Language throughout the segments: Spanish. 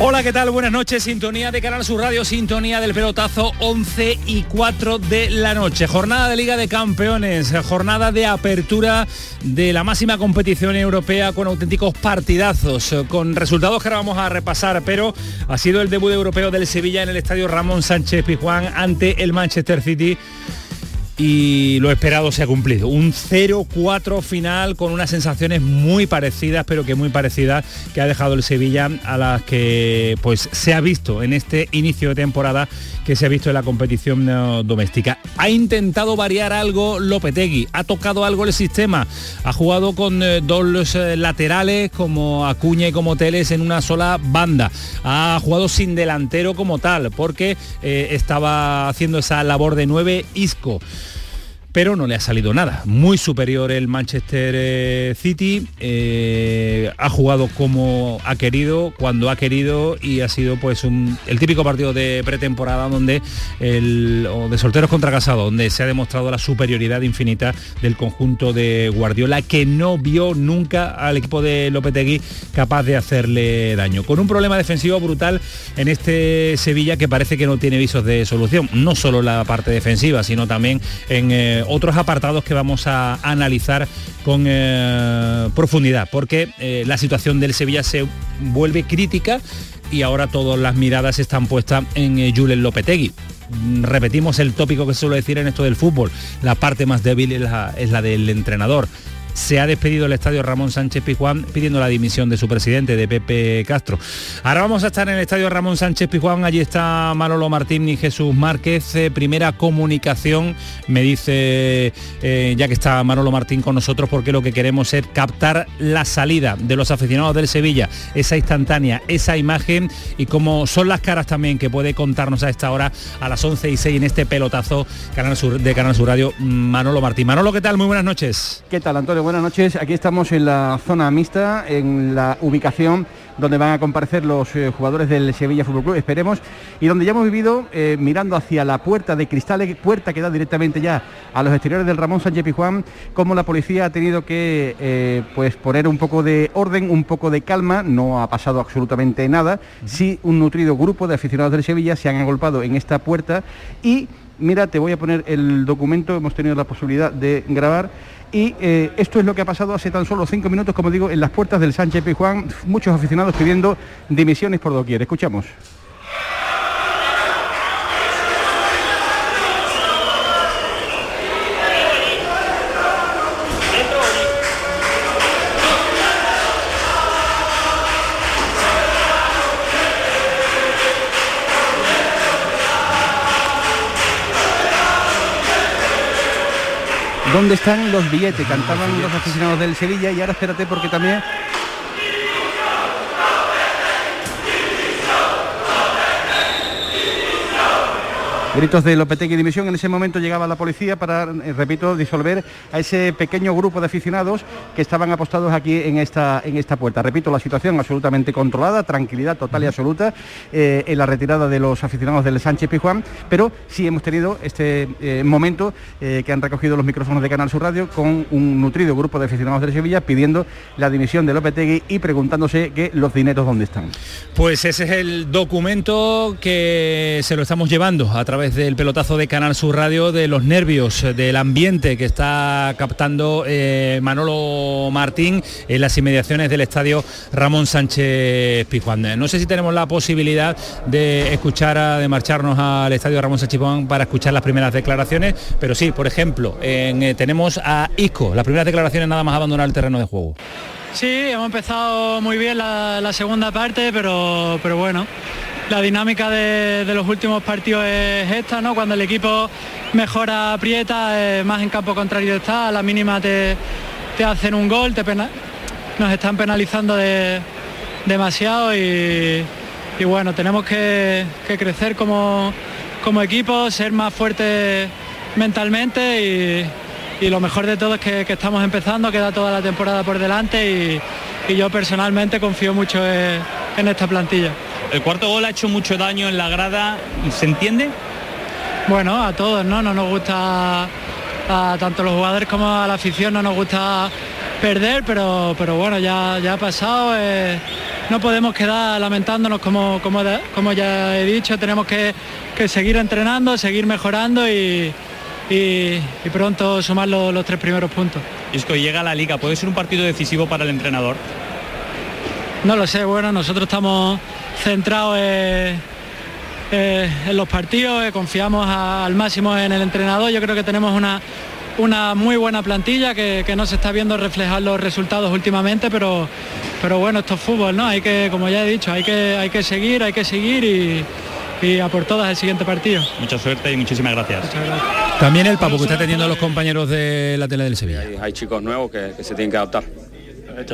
Hola, ¿qué tal? Buenas noches. Sintonía de Canal Sur Radio, sintonía del pelotazo 11 y 4 de la noche. Jornada de Liga de Campeones, jornada de apertura de la máxima competición europea con auténticos partidazos, con resultados que ahora vamos a repasar, pero ha sido el debut europeo del Sevilla en el estadio Ramón Sánchez Pizjuán ante el Manchester City y lo esperado se ha cumplido. Un 0-4 final con unas sensaciones muy parecidas, pero que muy parecidas que ha dejado el Sevilla a las que pues se ha visto en este inicio de temporada que se ha visto en la competición eh, doméstica. Ha intentado variar algo Lopetegui, ha tocado algo el sistema, ha jugado con eh, dos eh, laterales como Acuña y como Teles en una sola banda, ha jugado sin delantero como tal, porque estaba haciendo esa labor de nueve Isco pero no le ha salido nada. Muy superior el Manchester eh, City, eh, ha jugado como ha querido, cuando ha querido y ha sido pues el típico partido de pretemporada donde el, o de solteros contra casados, donde se ha demostrado la superioridad infinita del conjunto de Guardiola, que no vio nunca al equipo de Lopetegui capaz de hacerle daño. Con un problema defensivo brutal en este Sevilla que parece que no tiene visos de solución, no solo la parte defensiva, sino también en eh, otros apartados que vamos a analizar con eh, profundidad, porque eh, la situación del Sevilla se vuelve crítica y ahora todas las miradas están puestas en eh, Lopetegui. Repetimos el tópico que suelo decir en esto del fútbol, la parte más débil es la del entrenador se ha despedido el estadio Ramón Sánchez Pizjuán pidiendo la dimisión de su presidente, de Pepe Castro. Ahora vamos a estar en el estadio Ramón Sánchez Pizjuán, allí está Manolo Martín y Jesús Márquez, eh, primera comunicación, me dice, eh, ya que está Manolo Martín con nosotros, porque lo que queremos es captar la salida de los aficionados del Sevilla, esa instantánea, esa imagen y como son las caras también que puede contarnos a esta hora, a las 11 y 6 en este pelotazo de Canal Sur Radio, Manolo Martín. Manolo, ¿qué tal? Muy buenas noches. ¿Qué tal, Antonio? Buenas noches. Aquí estamos en la zona mixta, en la ubicación donde van a comparecer los eh, jugadores del Sevilla Fútbol Club, esperemos, y donde ya hemos vivido eh, mirando hacia la puerta de cristales, puerta que da directamente ya a los exteriores del Ramón Sánchez Pijuán, como la policía ha tenido que eh, pues poner un poco de orden, un poco de calma, no ha pasado absolutamente nada, sí un nutrido grupo de aficionados del Sevilla se han agolpado en esta puerta. Y mira, te voy a poner el documento, hemos tenido la posibilidad de grabar y eh, esto es lo que ha pasado hace tan solo cinco minutos, como digo, en las puertas del Sánchez Pizjuán, muchos aficionados pidiendo dimisiones por doquier. Escuchamos. ¿Dónde están los billetes? Cantaban los aficionados del Sevilla y ahora espérate porque también Gritos de Lopetegui Dimisión. En ese momento llegaba la policía para, eh, repito, disolver a ese pequeño grupo de aficionados que estaban apostados aquí en esta, en esta puerta. Repito, la situación absolutamente controlada, tranquilidad total y absoluta eh, en la retirada de los aficionados del Sánchez Pijuán, pero sí hemos tenido este eh, momento que han recogido los micrófonos de Canal Sur Radio con un nutrido grupo de aficionados de Sevilla pidiendo la dimisión de Lopetegui y preguntándose que los dineros dónde están. Pues ese es el documento que se lo estamos llevando a través del pelotazo de Canal Sur Radio de los nervios, del ambiente que está captando eh, Manolo Martín en las inmediaciones del estadio Ramón Sánchez Pizjuán. No sé si tenemos la posibilidad de escuchar, de marcharnos al estadio Ramón Sánchez Pizjuán para escuchar las primeras declaraciones, pero sí, por ejemplo, eh, tenemos a Isco, las primeras declaraciones nada más abandonar el terreno de juego. Sí, hemos empezado muy bien la, la segunda parte, pero, pero bueno, la dinámica de, los últimos partidos es esta, ¿no? Cuando el equipo mejora, aprieta, eh, más en campo contrario está, a la mínima te, hacen un gol, te nos están penalizando demasiado y, bueno, tenemos que, crecer como, como, equipo, ser más fuertes mentalmente y, lo mejor de todo es que, estamos empezando, queda toda la temporada por delante y, yo personalmente confío mucho en esta plantilla. El cuarto gol ha hecho mucho daño en la grada, ¿se entiende? Bueno, a todos, ¿no? No nos gusta, a tanto los jugadores como a la afición, no nos gusta perder, pero, pero bueno, ya, ya ha pasado. Eh, no podemos quedar lamentándonos como, como, como ya he dicho, tenemos que, seguir entrenando, seguir mejorando y, y, pronto sumar los, tres primeros puntos. Isco, llega a la liga, ¿puede ser un partido decisivo para el entrenador? No lo sé, bueno, nosotros estamos centrados en, los partidos, eh, confiamos al máximo en el entrenador, yo creo que tenemos una, una muy buena plantilla que, no se está viendo reflejar los resultados últimamente, pero, pero bueno, esto es fútbol, ¿no? Hay que, como ya he dicho, hay que, hay que seguir, hay que seguir y, a por todas el siguiente partido. Mucha suerte y muchísimas gracias. También el papo que está teniendo a los compañeros de la tele del Sevilla. Hay, chicos nuevos que se tienen que adaptar.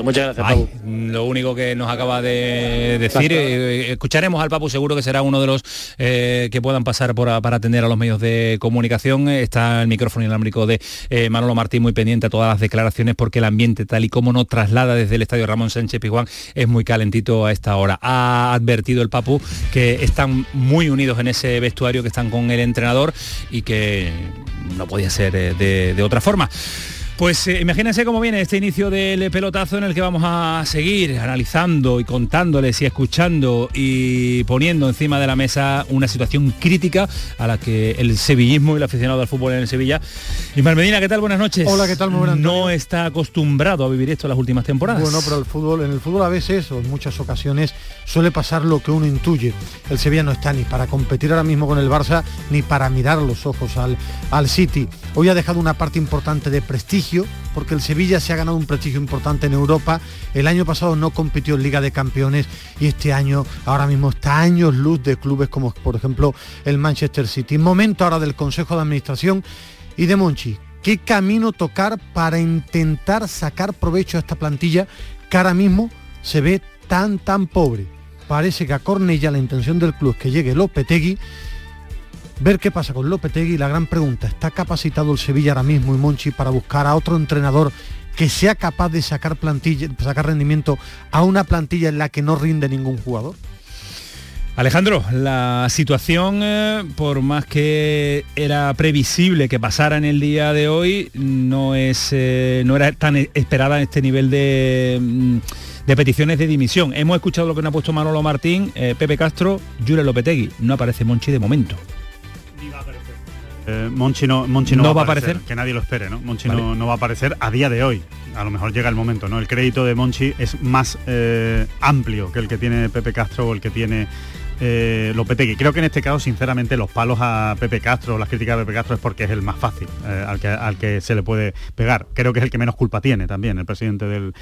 Muchas gracias, Lo único que nos acaba de decir, eh, escucharemos al Papu, seguro que será uno de los eh, que puedan pasar por, para atender a los medios de comunicación. Está el micrófono inalámbrico de eh, Manolo Martín muy pendiente a todas las declaraciones porque el ambiente, tal y como nos traslada desde el estadio Ramón Sánchez Pizjuán, es muy calentito a esta hora. Ha advertido el Papu que están muy unidos en ese vestuario, que están con el entrenador y que no podía ser de otra forma. Pues eh, imagínense cómo viene este inicio del pelotazo en el que vamos a seguir analizando y contándoles y escuchando y poniendo encima de la mesa una situación crítica a la que el sevillismo y el aficionado al fútbol en el Sevilla. Ismael Medina, ¿qué tal? Buenas noches. Hola, ¿qué tal? Muy buenas No está acostumbrado a vivir esto en las últimas temporadas. Bueno, pero el fútbol, en el fútbol a veces o en muchas ocasiones suele pasar lo que uno intuye. El Sevilla no está ni para competir ahora mismo con el Barça ni para mirar los ojos al, al City. Hoy ha dejado una parte importante de prestigio, porque el Sevilla se ha ganado un prestigio importante en Europa. El año pasado no compitió en Liga de Campeones y este año ahora mismo está años luz de clubes como por ejemplo el Manchester City. Momento ahora del Consejo de Administración y de Monchi. ¿Qué camino tocar para intentar sacar provecho a esta plantilla que ahora mismo se ve tan tan pobre? Parece que a Cornella la intención del club es que llegue Lopetegui ver qué pasa con Lopetegui. La gran pregunta, ¿está capacitado el Sevilla ahora mismo y Monchi para buscar a otro entrenador que sea capaz de sacar plantilla, sacar rendimiento a una plantilla en la que no rinde ningún jugador? Alejandro, la situación, eh, por más que era previsible que pasara en el día de hoy, no, es, eh, no era tan esperada en este nivel de, mm, de, peticiones de dimisión. Hemos escuchado lo que nos ha puesto Manolo Martín, eh, Pepe Castro, Julio Lopetegui. No aparece Monchi de momento. Eh, Monchi no, no, va, a aparecer, que nadie lo espere, ¿no? Monchi no, va a aparecer a día de hoy. A lo mejor llega el momento, ¿no? El crédito de Monchi es más eh, amplio que el que tiene Pepe Castro o el que tiene eh, Lopetegui. Creo que en este caso, sinceramente, los palos a Pepe Castro, las críticas a Pepe Castro es porque es el más fácil, eh, al, que, al que se le puede pegar. Creo que es el que menos culpa tiene también, el presidente del,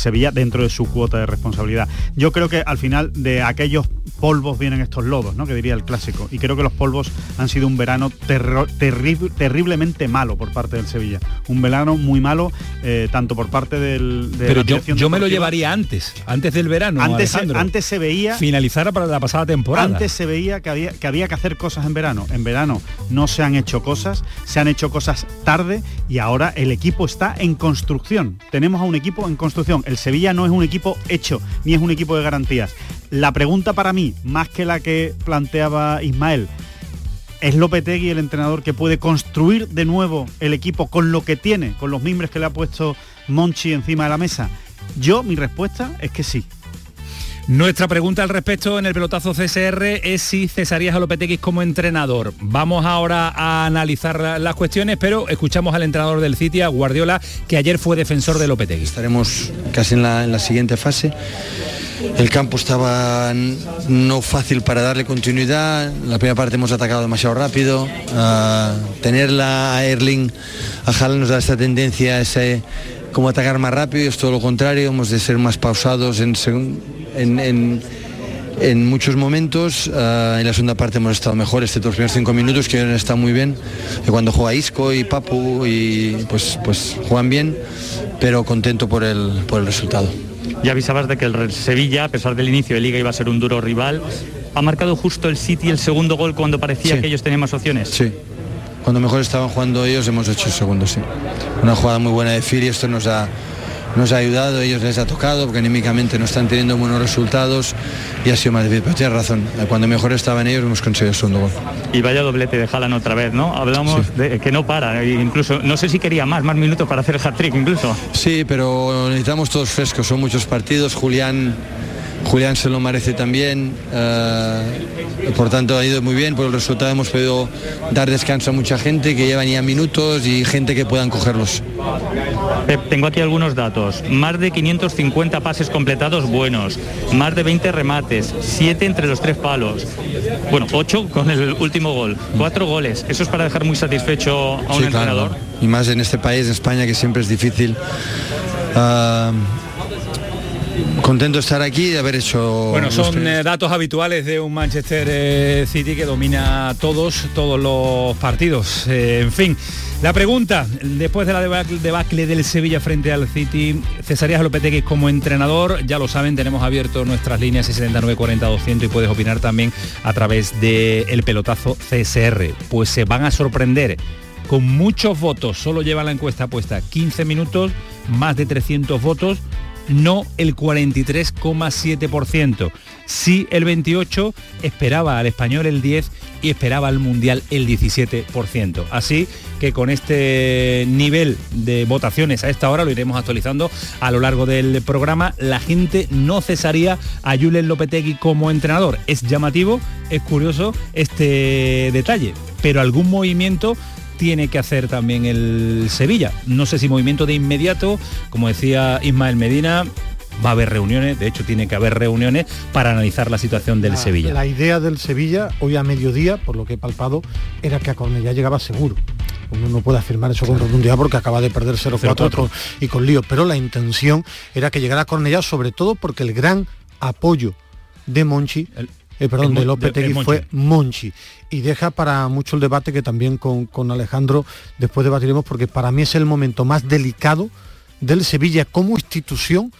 Sevilla, dentro de su cuota de responsabilidad. Yo creo que al final de aquellos polvos vienen estos lodos, ¿no? que diría el clásico. Y creo que los polvos han sido un verano terriblemente malo por parte del Sevilla. Un verano muy malo, eh, tanto por parte del... De Pero yo, me lo llevaría antes, antes del verano. Antes, antes se veía... Finalizara para la pasada temporada antes se veía que había, que había que hacer cosas en verano. En verano no se han hecho cosas, se han hecho cosas tarde y ahora el equipo está en construcción. Tenemos a un equipo en construcción. El Sevilla no es un equipo hecho, ni es un equipo de garantías. La pregunta para mí, más que la que planteaba Ismael, ¿Es Lopetegui el entrenador que puede construir de nuevo el equipo con lo que tiene, con los mimbres que le ha puesto Monchi encima de la mesa? Yo, mi respuesta es que sí. Nuestra pregunta al respecto en el pelotazo CSR es si cesarías a Lopetegui como entrenador. Vamos ahora a analizar las cuestiones, pero escuchamos al entrenador del City, Guardiola, que ayer fue defensor de Lopetegui. Estaremos casi en la, siguiente fase. El campo estaba no fácil para darle continuidad. La primera parte hemos atacado demasiado rápido. tenerla a Erling, a Haaland nos da esta tendencia, ese como atacar más rápido y es todo lo contrario. Hemos de ser más pausados en, en, muchos momentos. Ah, en la segunda parte hemos estado mejor, excepto los primeros cinco minutos, que han estado muy bien. Y cuando juega Isco y Papu, y pues, pues juegan bien, pero contento por el, por el resultado. Ya avisabas de que el Sevilla, a pesar del inicio de liga, iba a ser un duro rival. ¿Ha marcado justo el City el segundo gol cuando parecía que ellos tenían más opciones? Sí. Cuando mejor estaban jugando ellos hemos hecho el segundo, sí. Una jugada muy buena de Firi, esto nos da nos ha ayudado, ellos les ha tocado, porque anímicamente no están teniendo buenos resultados y ha sido más difícil. Pero tienes razón, cuando mejor estaban ellos hemos conseguido el segundo gol. Y vaya doblete de Jalan otra vez, ¿no? Hablamos de que no para, e incluso no sé si quería más, más minutos para hacer el hat-trick incluso. Sí, pero necesitamos todos frescos, son muchos partidos. Julián Julián se lo merece también, eh, por tanto ha ido muy bien, por el resultado hemos podido dar descanso a mucha gente que llevan ya minutos y gente que puedan cogerlos. tengo aquí algunos datos, más de 550 pases completados buenos, más de 20 remates, 7 entre los tres palos, bueno, 8 con el último gol, 4 goles, eso es para dejar muy satisfecho a un entrenador. Y más en este país, en España, que siempre es difícil. Uh, contento de estar aquí y de haber hecho... Bueno, son eh, datos habituales de un Manchester eh, City que domina todos, todos los partidos. Eh, en fin, la pregunta, después de la debacle del Sevilla frente al City, Cesarías Lopetegui como entrenador, ya lo saben, tenemos abierto nuestras líneas 69 40 200 y puedes opinar también a través del el pelotazo CSR. Pues se van a sorprender con muchos votos, solo lleva la encuesta puesta 15 minutos, más de 300 votos no el 43,7%. Sí el 28%, esperaba al español el 10% y esperaba al mundial el 17%. Así que con este nivel de votaciones a esta hora lo iremos actualizando a lo largo del programa. La gente no cesaría a Julen Lopetegui como entrenador. Es llamativo, es curioso este detalle, pero algún movimiento tiene que hacer también el Sevilla. No sé si movimiento de inmediato, como decía Ismael Medina, va a haber reuniones, de hecho tiene que haber reuniones para analizar la situación del Sevilla. La idea del Sevilla, hoy a mediodía, por lo que he palpado, era que a Cornellá llegaba seguro. Uno no puede afirmar eso con rotundidad porque acaba de perder 0-4 y con lío, pero la intención era que llegara a Cornellá sobre todo porque el gran apoyo de Monchi eh, perdón, de Lopetegui fue Monchi. Y deja para mucho el debate que también con, con Alejandro después debatiremos, porque para mí es el momento más delicado del Sevilla como institución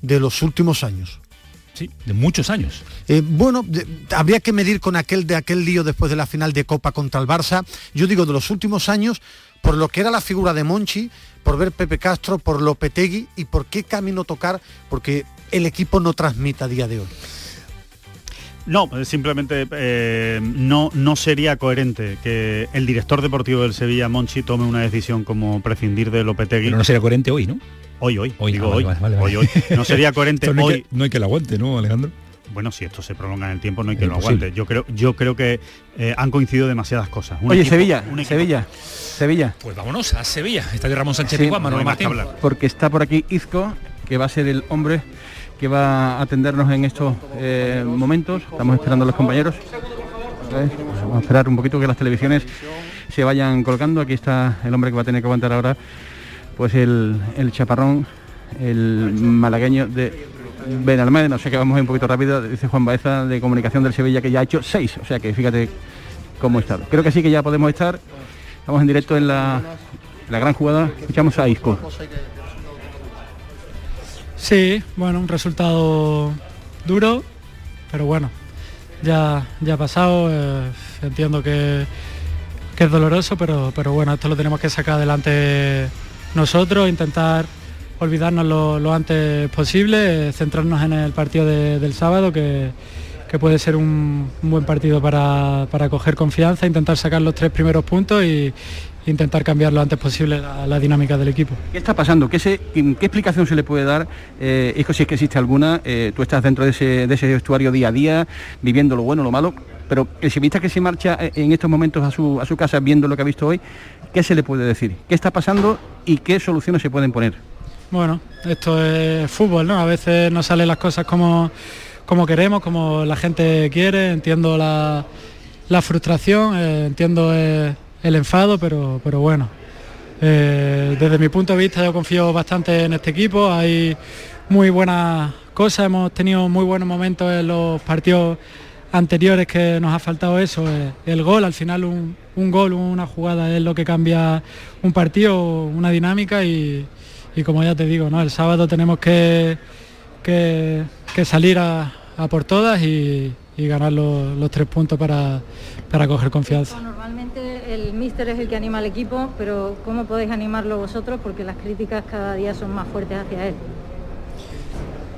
de los últimos años. Sí, de muchos años. Eh, bueno, habría que medir con aquel de aquel lío después de la final de Copa contra el Barça. Yo digo de los últimos años, por lo que era la figura de Monchi, por ver Pepe Castro, por Lopetegui y por qué camino tocar, porque el equipo no transmite a día de hoy. No, simplemente eh, no, no sería coherente que el director deportivo del Sevilla, Monchi, tome una decisión como prescindir de Lopetegui. Pero no sería coherente hoy, ¿no? Hoy, hoy, hoy, digo hoy, hoy, hoy. No sería coherente no hoy. no hay que lo aguante, ¿no, Alejandro? Bueno, si esto se prolonga en el tiempo, no hay que lo aguante. Yo creo, yo creo que eh, han coincidido demasiadas cosas. Oye, Sevilla, Sevilla, Sevilla. Pues vámonos a Sevilla. Estadio Ramón Sánchez sí, Manuel Martín. Porque está por aquí Izco, que va a ser el hombre que va a atendernos en estos eh, momentos. Estamos esperando a los compañeros. Vamos a esperar un poquito que las televisiones se vayan colgando. Aquí está el hombre que va a tener que aguantar ahora, pues el, chaparrón, el malagueño de Benalmádena. No sé que vamos un poquito rápido. Dice Juan Baeza de Comunicación del Sevilla que ya ha hecho seis. O sea que fíjate cómo está. Creo que sí que ya podemos estar. Estamos en directo en la, la gran jugada. Escuchamos a Isco. Sí, bueno, un resultado duro, pero bueno, ya, ya ha pasado, eh, entiendo que, es doloroso, pero, pero bueno, esto lo tenemos que sacar adelante nosotros, intentar olvidarnos lo, antes posible, centrarnos en el partido del sábado, que, puede ser un, buen partido para, para, coger confianza, intentar sacar los tres primeros puntos y, intentar cambiar lo antes posible la, dinámica del equipo. ¿Qué está pasando? ¿Qué, explicación se le puede dar? Eh, si es que existe alguna, eh, tú estás dentro de ese, de vestuario día a día, viviendo lo bueno, lo malo, pero el sevillista que se marcha eh, en estos momentos a su, a su casa viendo lo que ha visto hoy, ¿qué se le puede decir? ¿Qué está pasando y qué soluciones se pueden poner? Bueno, esto es fútbol, ¿no? A veces no salen las cosas como, como queremos, como la gente quiere, entiendo la, la frustración, eh, entiendo el enfado, pero, pero bueno. Eh, desde mi punto de vista yo confío bastante en este equipo, hay muy buenas cosas, hemos tenido muy buenos momentos en los partidos anteriores que nos ha faltado eso, eh, el gol, al final un, gol, una jugada es lo que cambia un partido, una dinámica y, como ya te digo, ¿no? el sábado tenemos que, que, salir a, por todas y, ganar los, tres puntos para, para coger confianza. El míster es el que anima al equipo, pero ¿cómo podéis animarlo vosotros? Porque las críticas cada día son más fuertes hacia él.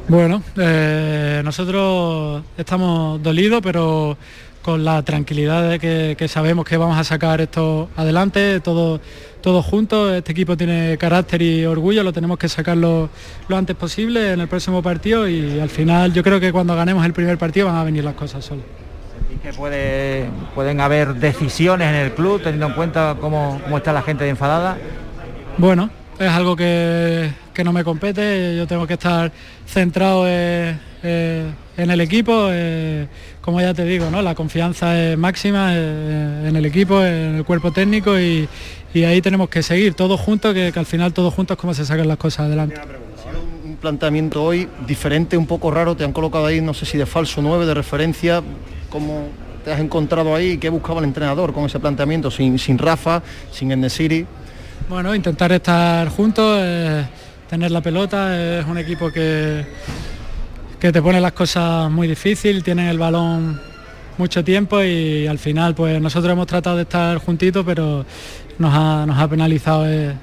Bueno, eh, nosotros estamos dolidos, pero con la tranquilidad de que, sabemos que vamos a sacar esto adelante, todos todo juntos. Este equipo tiene carácter y orgullo, lo tenemos que sacarlo lo antes posible en el próximo partido y al final yo creo que cuando ganemos el primer partido van a venir las cosas solas. ¿Y que puede, pueden haber decisiones en el club teniendo en cuenta cómo, está la gente enfadada? Bueno, es algo que, no me compete, yo tengo que estar centrado en, en el equipo. Eh, como ya te digo, ¿no? la confianza es máxima eh, en el equipo, en el cuerpo técnico y, ahí tenemos que seguir todos juntos, que, al final todos juntos es como se sacan las cosas adelante. Planteamiento hoy diferente, un poco raro, te han colocado ahí, no sé si de falso 9, de referencia, ¿cómo te has encontrado ahí? ¿Qué buscaba el entrenador con ese planteamiento? Sin, sin Rafa, sin Enesiri. Bueno, intentar estar juntos, eh, tener la pelota, es un equipo que que te pone las cosas muy difíciles, tienen el balón mucho tiempo y al final pues nosotros hemos tratado de estar juntitos pero nos ha, penalizado e,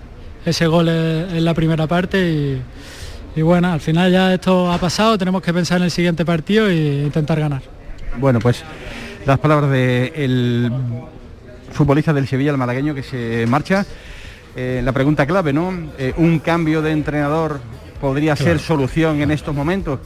ese gol en la primera parte y, bueno, al final ya esto ha pasado, tenemos que pensar en el siguiente partido e intentar ganar. Bueno, pues las palabras del futbolista del Sevilla, el malagueño que se marcha. Eh, la pregunta clave, ¿no? Eh, ¿Un cambio de entrenador podría ser solución en estos momentos?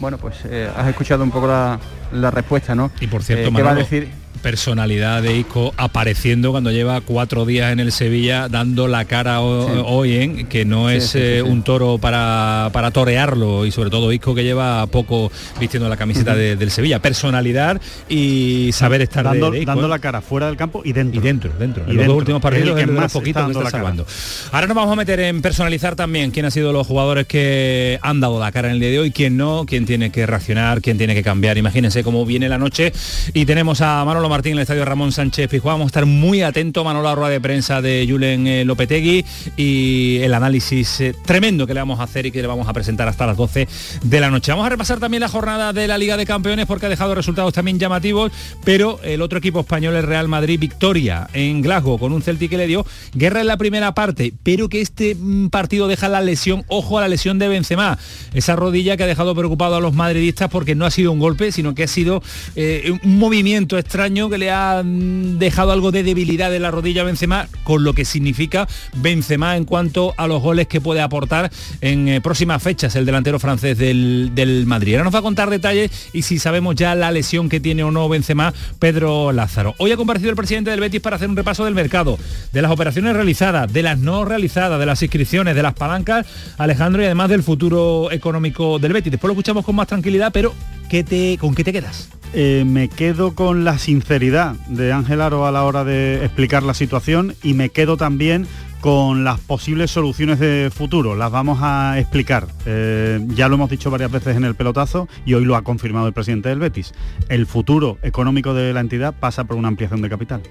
Bueno, pues eh, has escuchado un poco la, respuesta, ¿no? Y por cierto, eh, va a decir? Personalidad de Isco apareciendo cuando lleva cuatro días en el Sevilla dando la cara hoy en que no es eh, un toro para, para torearlo y sobre todo Isco que lleva poco vistiendo la camiseta del Sevilla. Personalidad y saber estar dando, dando la cara fuera del campo y dentro. Y dentro dentro. Y en los dos últimos partidos es más poquito que está salvando. Ahora nos vamos a meter en personalizar también quién ha sido los jugadores que han dado la cara en el día de hoy quién no quién tiene que reaccionar quién tiene que cambiar. Imagínense cómo viene la noche. Y tenemos a Manolo Martín en el estadio Ramón Sánchez Pizjuán. Vamos a estar muy atentos, Manolo, a la rueda de prensa de Julen eh, Lopetegui y el análisis eh, tremendo que le vamos a hacer y que le vamos a presentar hasta las 12 de la noche. Vamos a repasar también la jornada de la Liga de Campeones porque ha dejado resultados también llamativos, pero el otro equipo español, es Real Madrid, victoria en Glasgow con un Celtic que le dio guerra en la primera parte, pero que este mm, partido deja la lesión, ojo a la lesión de Benzema, esa rodilla que ha dejado preocupado a los madridistas porque no ha sido un golpe, sino que ha sido eh, un movimiento extraño que le ha dejado algo de debilidad en la rodilla Benzema, con lo que significa Benzema en cuanto a los goles que puede aportar en eh, próximas fechas el delantero francés del, del, Madrid. Ahora nos va a contar detalles y si sabemos ya la lesión que tiene o no Benzema, Pedro Lázaro. Hoy ha comparecido el presidente del Betis para hacer un repaso del mercado, de las operaciones realizadas, de las no realizadas, de las inscripciones, de las palancas, Alejandro, y además del futuro económico del Betis. Después lo escuchamos con más tranquilidad, pero ¿qué te, ¿con qué te quedas? Eh, me quedo con la sinceridad de Ángel Aro a la hora de explicar la situación y me quedo también con las posibles soluciones de futuro. Las vamos a explicar. Eh, ya lo hemos dicho varias veces en el pelotazo y hoy lo ha confirmado el presidente del Betis. El futuro económico de la entidad pasa por una ampliación de capital.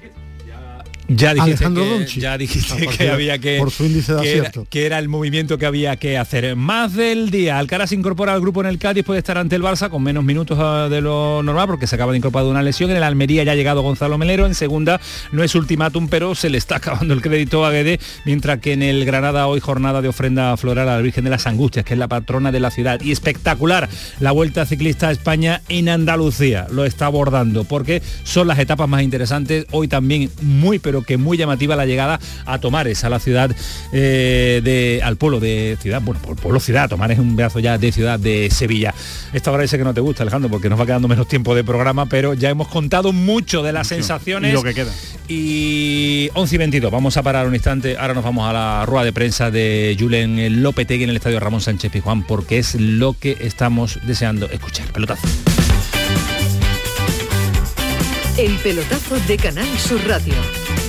Ya dijiste, que, ya dijiste que había que, por su índice de que, que, era el movimiento que había que hacer. Más del día, Alcaraz incorpora al grupo en el Cádiz, puede estar ante el Barça con menos minutos ah, de lo normal porque se acaba de incorporar una lesión. En el Almería ya ha llegado Gonzalo Melero, en segunda no es ultimátum, pero se le está acabando el crédito a Guede, mientras que en el Granada hoy jornada de ofrenda floral a la Virgen de las Angustias, que es la patrona de la ciudad. Y espectacular la Vuelta Ciclista a España en Andalucía, lo está abordando, porque son las etapas más interesantes, hoy también muy pero que muy llamativa la llegada a Tomares, a la ciudad eh, de, al pueblo de ciudad, bueno, por pueblo ciudad, Tomares es un brazo ya de ciudad de Sevilla. Esta hora dice que no te gusta, Alejandro, porque nos va quedando menos tiempo de programa, pero ya hemos contado mucho de las sensaciones. Y lo que queda. Y 11 y 22, vamos a parar un instante, ahora nos vamos a la rueda de prensa de Julen Lopetegui en el estadio Ramón Sánchez Pijuán, porque es lo que estamos deseando escuchar. Pelotazo. El pelotazo de Canal Sur Radio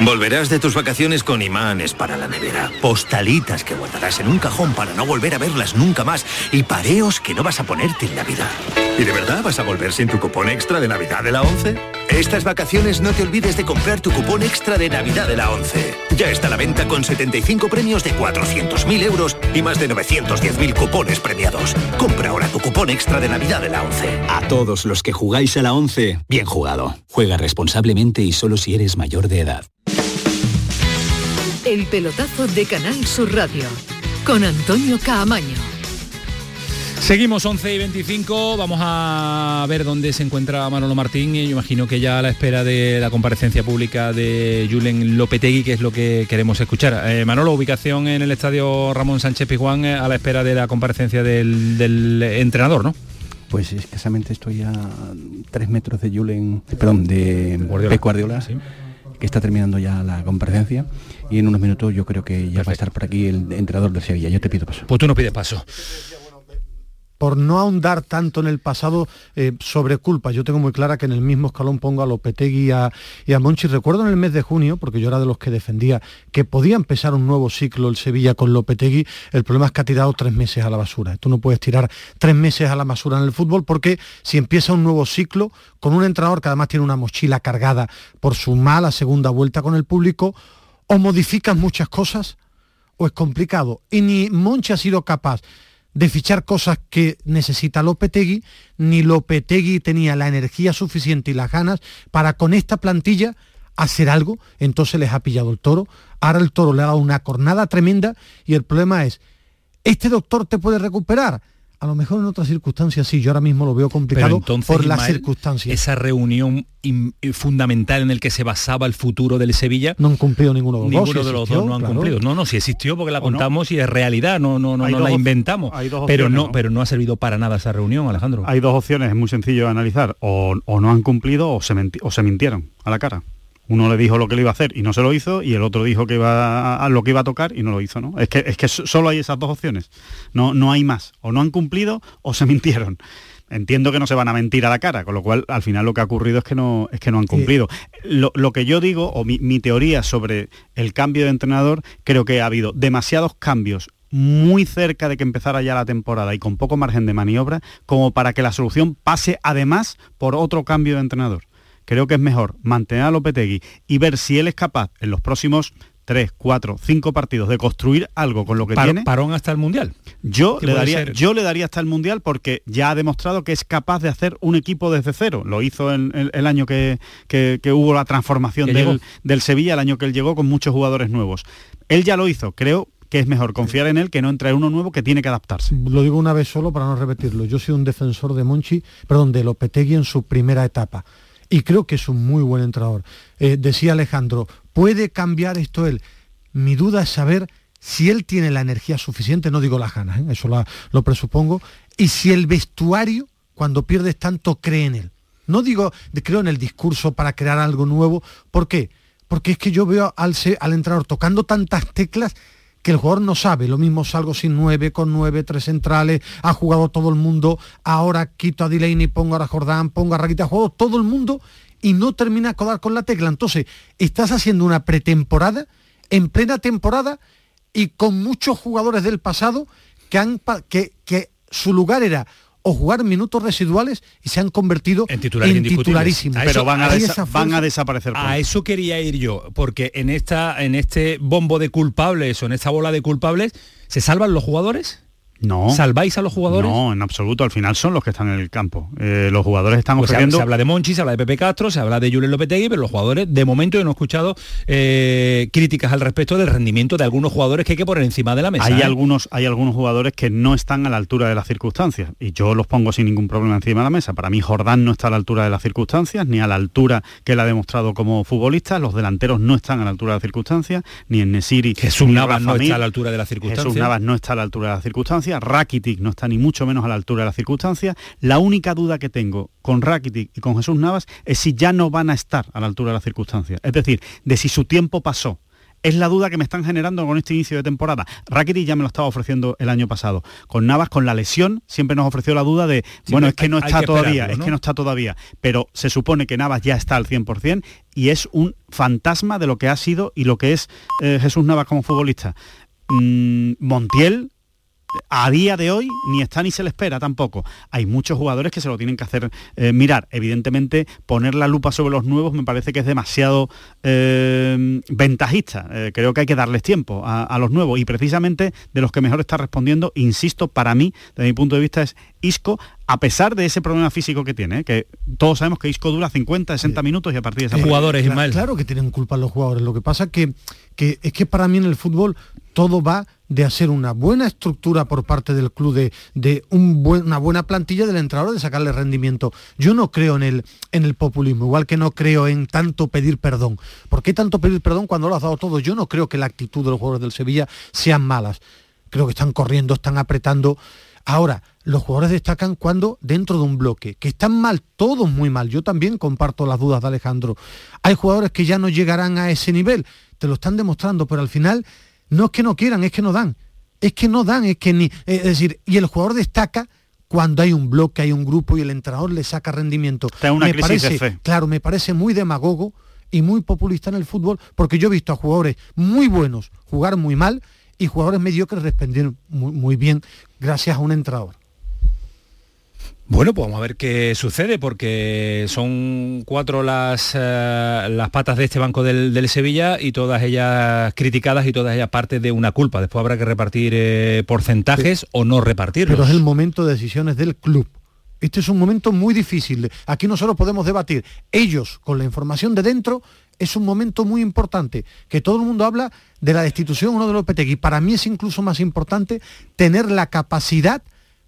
Volverás de tus vacaciones con imanes para la nevera, postalitas que guardarás en un cajón para no volver a verlas nunca más y pareos que no vas a ponerte en Navidad. ¿Y de verdad vas a volver sin tu cupón extra de Navidad de la 11? Estas vacaciones no te olvides de comprar tu cupón extra de Navidad de la 11. Ya está a la venta con 75 premios de 400.000 euros y más de 910.000 cupones premiados. Compra ahora tu cupón extra de Navidad de la 11. A todos los que jugáis a la 11, bien jugado. Juega responsablemente y solo si eres mayor de edad. El pelotazo de Canal Sur Radio con Antonio Caamaño. Seguimos 11 y 25, vamos a ver dónde se encuentra Manolo Martín y yo imagino que ya a la espera de la comparecencia pública de Julen Lopetegui, que es lo que queremos escuchar. Eh, Manolo, ubicación en el estadio Ramón Sánchez Pizjuán eh, a la espera de la comparecencia del, entrenador, ¿no? Pues escasamente estoy a tres metros de Julen, perdón, de Guardiola, Guardiola que está terminando ya la comparecencia y en unos minutos yo creo que ya va a estar por aquí el entrenador de Sevilla. Yo te pido paso. Pues tú no pides paso por no ahondar tanto en el pasado eh, sobre culpa. Yo tengo muy clara que en el mismo escalón pongo a Lopetegui y a, a Monchi. Recuerdo en el mes de junio, porque yo era de los que defendía que podía empezar un nuevo ciclo el Sevilla con Lopetegui. El problema es que ha tirado tres meses a la basura. Tú no puedes tirar tres meses a la basura en el fútbol porque si empieza un nuevo ciclo con un entrenador que además tiene una mochila cargada por su mala segunda vuelta con el público, o modificas muchas cosas o es complicado. Y ni Monchi ha sido capaz de fichar cosas que necesita Lopetegui, ni Lopetegui tenía la energía suficiente y las ganas para con esta plantilla hacer algo, entonces les ha pillado el toro, ahora el toro le ha dado una cornada tremenda y el problema es, ¿este doctor te puede recuperar? A lo mejor en otras circunstancias sí, yo ahora mismo lo veo complicado por las circunstancias. Esa reunión eh, fundamental en el que se basaba el futuro del Sevilla. No han cumplido ninguno de los ninguno dos. de los dos no han cumplido. No, no, si existió porque la contamos y es realidad, no, no, no, no la inventamos. pero no, pero no ha servido para nada esa reunión, Alejandro. Hay dos opciones, es muy sencillo de analizar. O, no han cumplido o se, o se mintieron a la cara. Uno le dijo lo que le iba a hacer y no se lo hizo, y el otro dijo que iba a, lo que iba a tocar y no lo hizo, ¿no? Es que, es que solo hay esas dos opciones. No, no hay más. O no han cumplido o se mintieron. Entiendo que no se van a mentir a la cara, con lo cual al final lo que ha ocurrido es que no, es que no han cumplido. Lo, que yo digo, o mi, mi teoría sobre el cambio de entrenador, creo que ha habido demasiados cambios muy cerca de que empezara ya la temporada y con poco margen de maniobra, como para que la solución pase además por otro cambio de entrenador creo que es mejor mantener a Lopetegui y ver si él es capaz en los próximos tres, cuatro, cinco partidos de construir algo con lo que tiene. ¿Parón hasta el Mundial? Yo le, daría, yo le daría hasta el Mundial porque ya ha demostrado que es capaz de hacer un equipo desde cero. Lo hizo en, el, año que, hubo la transformación del, del, Sevilla, el año que él llegó con muchos jugadores nuevos. Él ya lo hizo, creo que es mejor confiar en él que no entrar uno nuevo que tiene que adaptarse. Lo digo una vez solo para no repetirlo. Yo soy un defensor de Monchi, perdón, de Lopetegui en su primera etapa y creo que es un muy buen entrenador. Eh, decía Alejandro, ¿puede cambiar esto él? Mi duda es saber si él tiene la energía suficiente, no digo las ganas, ¿eh? eso lo presupongo, y si el vestuario, cuando pierdes tanto, cree en él. No digo, creo en el discurso para crear algo nuevo. ¿Por qué? Porque es que yo veo al, al entrenador tocando tantas teclas que el jugador no sabe, lo mismo salgo sin nueve, con nueve, tres centrales, ha jugado todo el mundo, ahora quito a Delaney, pongo a Jordán, pongo a Raquita, ha jugado todo el mundo y no termina a codar con la tecla. Entonces, estás haciendo una pretemporada, en plena temporada, y con muchos jugadores del pasado que, han, que, que su lugar era o jugar minutos residuales y se han convertido en, titularísimos. Pero van a, van a desaparecer. A eso quería ir yo, porque en, esta, en este bombo de culpables o en esta bola de culpables, ¿se salvan los jugadores? No. ¿Salváis a los jugadores? No, en absoluto. Al final son los que están en el campo. Eh, los jugadores están pues ofreciendo... Se, habla de Monchi, se habla de Pepe Castro, se habla de Julio Lopetegui, pero los jugadores, de momento yo no he escuchado eh, críticas al respecto del rendimiento de algunos jugadores que hay que poner encima de la mesa. Hay, ¿eh? algunos, hay algunos jugadores que no están a la altura de las circunstancias y yo los pongo sin ningún problema encima de la mesa. Para mí Jordán no está a la altura de las circunstancias, ni a la altura que él ha demostrado como futbolista. Los delanteros no están a la altura de las circunstancias, ni en Nesiri. Jesús Navas no está a la altura de las circunstancias. Jesús Navas no está a la altura de las circunstancias. Rakitic no está ni mucho menos a la altura de las circunstancias. La única duda que tengo con Rakitic y con Jesús Navas es si ya no van a estar a la altura de las circunstancias. Es decir, de si su tiempo pasó. Es la duda que me están generando con este inicio de temporada. Rakitic ya me lo estaba ofreciendo el año pasado. Con Navas, con la lesión, siempre nos ofreció la duda de, bueno, es que no está todavía, es que no está todavía. Pero se supone que Navas ya está al 100% y es un fantasma de lo que ha sido y lo que es eh, Jesús Navas como futbolista. Mm, Montiel a día de hoy ni está ni se le espera tampoco. Hay muchos jugadores que se lo tienen que hacer eh, mirar. Evidentemente, poner la lupa sobre los nuevos me parece que es demasiado eh, ventajista. Eh, creo que hay que darles tiempo a, a, los nuevos. Y precisamente de los que mejor está respondiendo, insisto, para mí, desde mi punto de vista, es Isco, a pesar de ese problema físico que tiene, que todos sabemos que Isco dura 50, 60 minutos y a partir de esa jugadores, claro, claro que tienen culpa los jugadores. Lo que pasa que, que es que para mí en el fútbol todo va de hacer una buena estructura por parte del club, de, de un una buena plantilla del entrenador, de sacarle rendimiento. Yo no creo en el, en el populismo, igual que no creo en tanto pedir perdón. ¿Por qué tanto pedir perdón cuando lo has dado todo? Yo no creo que la actitud de los jugadores del Sevilla sean malas. Creo que están corriendo, están apretando. Ahora, los jugadores destacan cuando dentro de un bloque, que están mal, todos muy mal. Yo también comparto las dudas de Alejandro. Hay jugadores que ya no llegarán a ese nivel, te lo están demostrando, pero al final no es que no quieran, es que no dan. Es que no dan, es que ni. Es decir, y el jugador destaca cuando hay un bloque, hay un grupo y el entrenador le saca rendimiento. Una me crisis parece, de fe. claro, me parece muy demagogo y muy populista en el fútbol, porque yo he visto a jugadores muy buenos jugar muy mal y jugadores mediocres responder muy, muy bien gracias a un entrenador. Bueno, pues vamos a ver qué sucede, porque son cuatro las, eh, las patas de este banco del, del, Sevilla y todas ellas criticadas y todas ellas parte de una culpa. Después habrá que repartir eh, porcentajes sí. o no repartirlos. Pero es el momento de decisiones del club. Este es un momento muy difícil. Aquí nosotros podemos debatir. Ellos, con la información de dentro, es un momento muy importante, que todo el mundo habla de la destitución uno de los Petegui. Para mí es incluso más importante tener la capacidad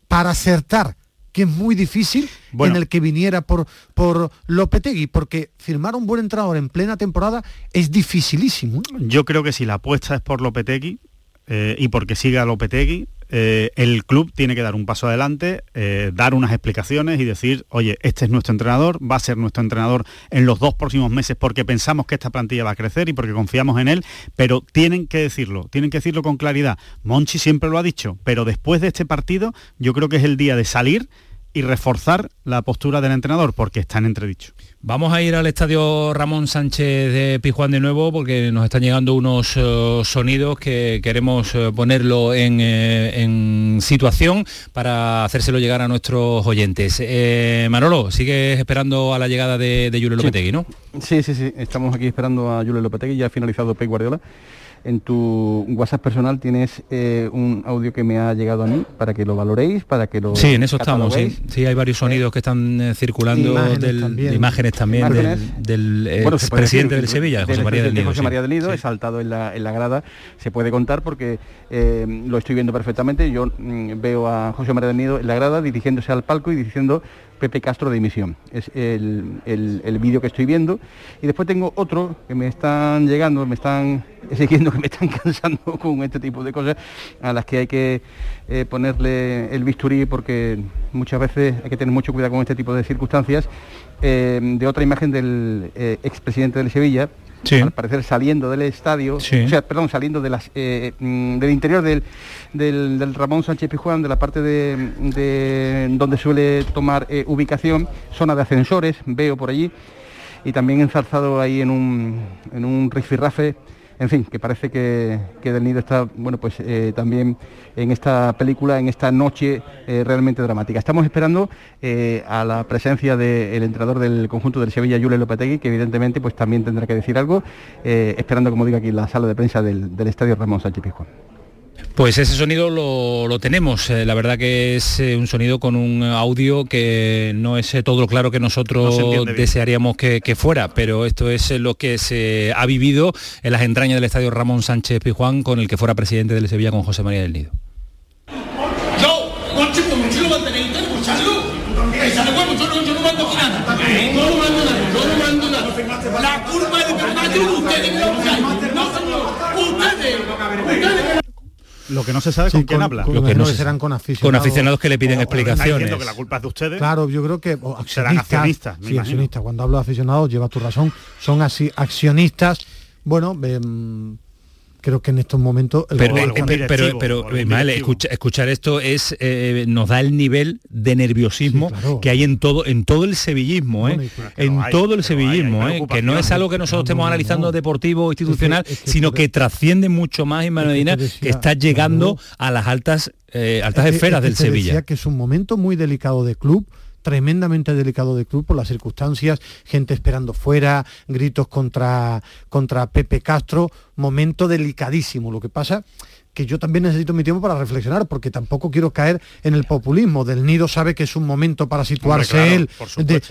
para acertar que es muy difícil bueno. en el que viniera por, por Lopetegui, porque firmar un buen entrenador en plena temporada es dificilísimo. Yo creo que si la apuesta es por Lopetegui eh, y porque siga Lopetegui, eh, el club tiene que dar un paso adelante, eh, dar unas explicaciones y decir, oye, este es nuestro entrenador, va a ser nuestro entrenador en los dos próximos meses porque pensamos que esta plantilla va a crecer y porque confiamos en él, pero tienen que decirlo, tienen que decirlo con claridad. Monchi siempre lo ha dicho, pero después de este partido yo creo que es el día de salir y reforzar la postura del entrenador porque está en entredicho. Vamos a ir al estadio Ramón Sánchez de Pijuán de nuevo porque nos están llegando unos uh, sonidos que queremos uh, ponerlo en, eh, en, situación para hacérselo llegar a nuestros oyentes. Eh, Manolo, sigues esperando a la llegada de, de Julio Lopetegui, sí. ¿no? Sí, sí, sí, estamos aquí esperando a Julio Lopetegui, ya ha finalizado Pep Guardiola en tu WhatsApp personal tienes eh, un audio que me ha llegado a mí para que lo valoréis, para que lo Sí, en eso estamos, sí. Sí, hay varios sonidos que están eh, circulando imágenes del, también, de imágenes también imágenes. del, del bueno, presidente del Sevilla, José María del Nido. José María del Nido, sí. he saltado en la, en la grada, se puede contar porque eh, lo estoy viendo perfectamente. Yo mm, veo a José María del Nido en la grada dirigiéndose al palco y diciendo Pepe Castro de dimisión. Es el, el, el vídeo que estoy viendo. Y después tengo otro que me están llegando, me están siguiendo, que me están cansando con este tipo de cosas, a las que hay que eh, ponerle el bisturí porque muchas veces hay que tener mucho cuidado con este tipo de circunstancias, eh, de otra imagen del eh, expresidente del Sevilla, al parecer saliendo del estadio, o sea, perdón, saliendo de las, eh, mm, del interior del, del, Ramón Sánchez Pijuán, de la parte de, donde suele tomar ubicación, zona de ascensores, veo por allí, y también enzarzado ahí en un, en un rifirrafe en fin, que parece que, Del Nido está, bueno, pues eh, también en esta película, en esta noche eh, realmente dramática. Estamos esperando eh, a la presencia del entrenador del conjunto del Sevilla, Julio Lopetegui, que evidentemente pues también tendrá que decir algo, esperando, como digo aquí, en la sala de prensa del, del Estadio Ramón Sánchez Pizjuán. Pues ese sonido lo, tenemos. Eh, la verdad que es eh, un sonido con un audio que no es eh, todo lo claro que nosotros desearíamos que, fuera, pero esto es lo que se ha vivido en las entrañas del estadio Ramón Sánchez Pijuán con el que fuera presidente del Sevilla con José María del Nido. Lo que no se sabe con, quién habla. Lo que no serán con aficionados. Con aficionados que le piden explicaciones. que la culpa es de ustedes. Claro, yo creo que serán accionistas. Sí, accionistas. Cuando hablo de aficionados, lleva tu razón. Son así accionistas. Bueno, eh, creo que en estos momentos pero, pero, pero, escuchar esto es eh, nos da el nivel de nerviosismo que hay en todo en todo el sevillismo ¿eh? en todo el sevillismo ¿eh? que no es algo que nosotros estemos analizando deportivo o institucional sino que trasciende mucho más y Medina que está llegando a las altas altas esferas del Sevilla decía que es un momento muy delicado de club tremendamente delicado de club por las circunstancias, gente esperando fuera, gritos contra, contra Pepe Castro, momento delicadísimo. Lo que pasa que yo también necesito mi tiempo para reflexionar, porque tampoco quiero caer en el populismo. Del Nido sabe que es un momento para situarse él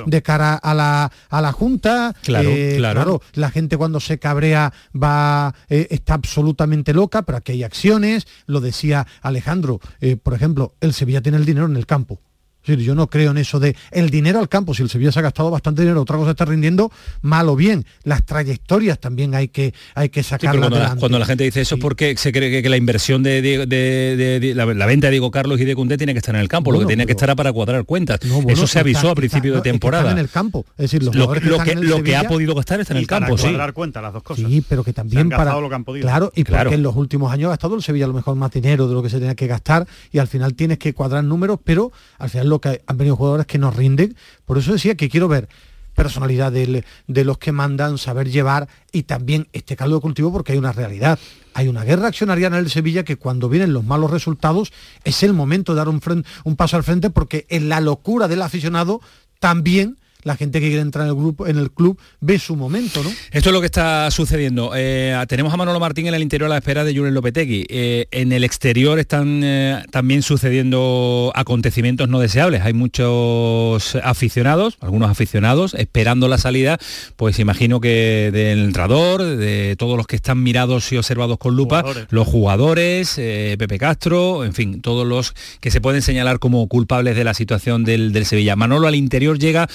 de, cara a la, a la Junta. Claro, eh, claro. La gente cuando se cabrea va, eh, está absolutamente loca, pero aquí hay acciones. Lo decía Alejandro, eh, por ejemplo, el Sevilla tiene el dinero en el campo yo no creo en eso de el dinero al campo. Si el Sevilla se ha gastado bastante dinero, otra cosa está rindiendo mal o bien. Las trayectorias también hay que, hay que sacarlas cuando, la, cuando la gente dice eso es porque se cree que, la inversión de, la, venta de Diego Carlos y de Cundé tiene que estar en el campo. lo que tiene que estar para cuadrar cuentas. eso se avisó a principio de temporada. en el campo. Es decir, lo, que, lo que ha podido gastar está en el campo. Para cuadrar cuentas las dos cosas. Sí, pero que también para lo que han podido. Claro, y porque en los últimos años ha gastado el Sevilla a lo mejor más dinero de lo que se tenía que gastar y al final tienes que cuadrar números, pero al final que han venido jugadores que nos rinden. Por eso decía que quiero ver personalidad de, los que mandan, saber llevar y también este caldo de cultivo porque hay una realidad. Hay una guerra accionariana en el Sevilla que cuando vienen los malos resultados es el momento de dar un, un paso al frente porque en la locura del aficionado también la gente que quiere entrar en el grupo, en el club, ve su momento, ¿no? Esto es lo que está sucediendo. Eh, tenemos a Manolo Martín en el interior a la espera de Julen Lopetegui. Eh, en el exterior están eh, también sucediendo acontecimientos no deseables. Hay muchos aficionados, algunos aficionados, esperando la salida, pues imagino que del entrador, de todos los que están mirados y observados con lupa, los jugadores, Pepe Castro, en fin, todos los que se pueden señalar como culpables de la situación del, del Sevilla. Manolo al interior llega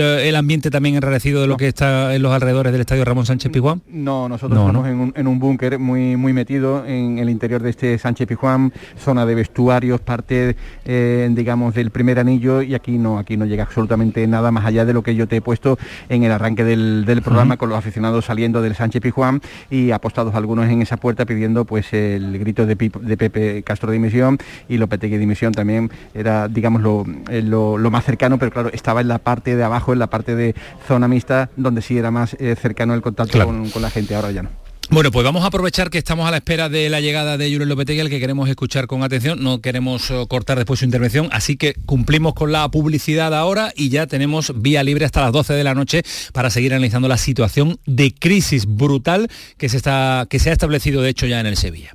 el ambiente también enrarecido de lo que está en los alrededores del estadio Ramón Sánchez Pizjuán? No, nosotros estamos en un, búnker muy, muy metido en el interior de este Sánchez Pizjuán, zona de vestuarios, parte, eh, digamos, del primer anillo y aquí no, aquí no llega absolutamente nada más allá de lo que yo te he puesto en el arranque del, programa con los aficionados saliendo del Sánchez Pizjuán y apostados algunos en esa puerta pidiendo pues el grito de, Pepe Castro de dimisión y Lopetegui dimisión también. Era, digamos, lo, eh, lo, lo más cercano, pero claro, estaba en la parte de abajo en la parte de zona mixta, donde sí era más eh, cercano el contacto con, la gente, ahora ya no. Bueno, pues vamos a aprovechar que estamos a la espera de la llegada de Julio Lopetegui, al que queremos escuchar con atención. No queremos eh, cortar después su intervención, así que cumplimos con la publicidad ahora y ya tenemos vía libre hasta las 12 de la noche para seguir analizando la situación de crisis brutal que se, está, que se ha establecido, de hecho, ya en el Sevilla.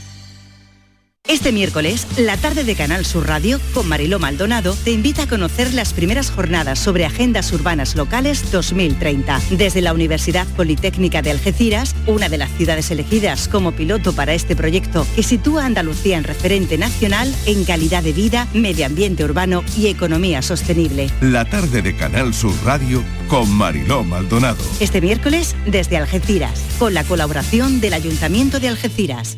Este miércoles, la tarde de Canal Sur Radio, con Mariló Maldonado, te invita a conocer las primeras jornadas sobre agendas urbanas locales 2030. Desde la Universidad Politécnica de Algeciras, una de las ciudades elegidas como piloto para este proyecto que sitúa a Andalucía en referente nacional en calidad de vida, medio ambiente urbano y economía sostenible. La tarde de Canal Sur Radio con Mariló Maldonado. Este miércoles, desde Algeciras, con la colaboración del Ayuntamiento de Algeciras.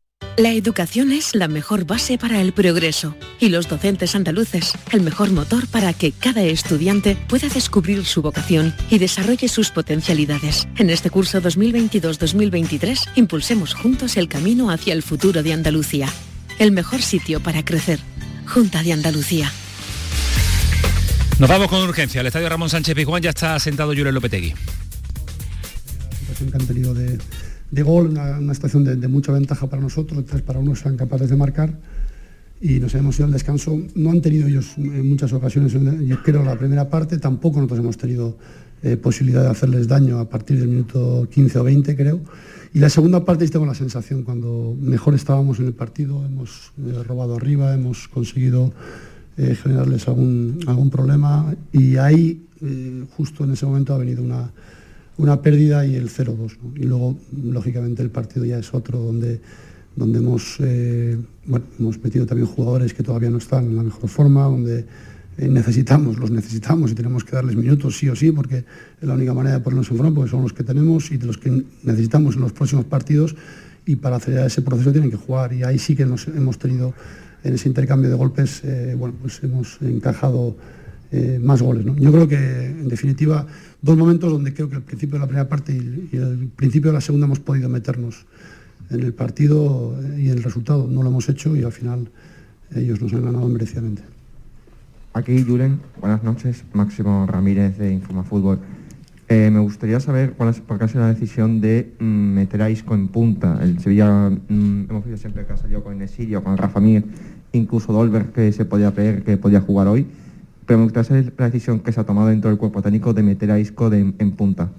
La educación es la mejor base para el progreso y los docentes andaluces el mejor motor para que cada estudiante pueda descubrir su vocación y desarrolle sus potencialidades. En este curso 2022-2023 impulsemos juntos el camino hacia el futuro de Andalucía. El mejor sitio para crecer. Junta de Andalucía. Nos vamos con urgencia. El estadio Ramón Sánchez Pizjuán ya está sentado Julio Lopetegui. La situación que han tenido de de gol, una, situación de, mucha ventaja para nosotros, para uno sean capaces de marcar y nos hemos ido al descanso. No han tenido ellos en muchas ocasiones, yo creo, la primera parte, tampoco nosotros hemos tenido eh, posibilidad de hacerles daño a partir del minuto 15 o 20, creo. Y la segunda parte tengo la sensación, cuando mejor estábamos en el partido, hemos eh, robado arriba, hemos conseguido eh, generarles algún, algún problema y ahí, justo en ese momento, ha venido una una pérdida y el 0-2. Y luego, lógicamente, el partido ya es otro donde, donde hemos, eh, hemos metido también jugadores que todavía no están en la mejor forma, donde eh, necesitamos, los necesitamos y tenemos que darles minutos sí o sí, porque es la única manera de ponernos en forma, porque son los que tenemos y de los que necesitamos en los próximos partidos y para acelerar ese proceso tienen que jugar. Y ahí sí que nos hemos tenido en ese intercambio de golpes, eh, bueno, pues hemos encajado más goles. Yo creo que, en definitiva, dos momentos donde creo que al principio de la primera parte y, el principio de la segunda hemos podido meternos en el partido y el resultado. No lo hemos hecho y al final ellos nos han ganado merecidamente. Aquí, Julen, buenas noches. Máximo Ramírez de Informa Fútbol. Eh, me gustaría saber cuál es, por qué ha sido la decisión de mm, meter a Isco en punta. El Sevilla, mm, hemos visto siempre que ha salido con Nesirio, con Rafa Mir, incluso Dolber, que se podía ver que podía jugar hoy gustaría la decisión que se ha tomado dentro del cuerpo técnico de meter a Isco en punta.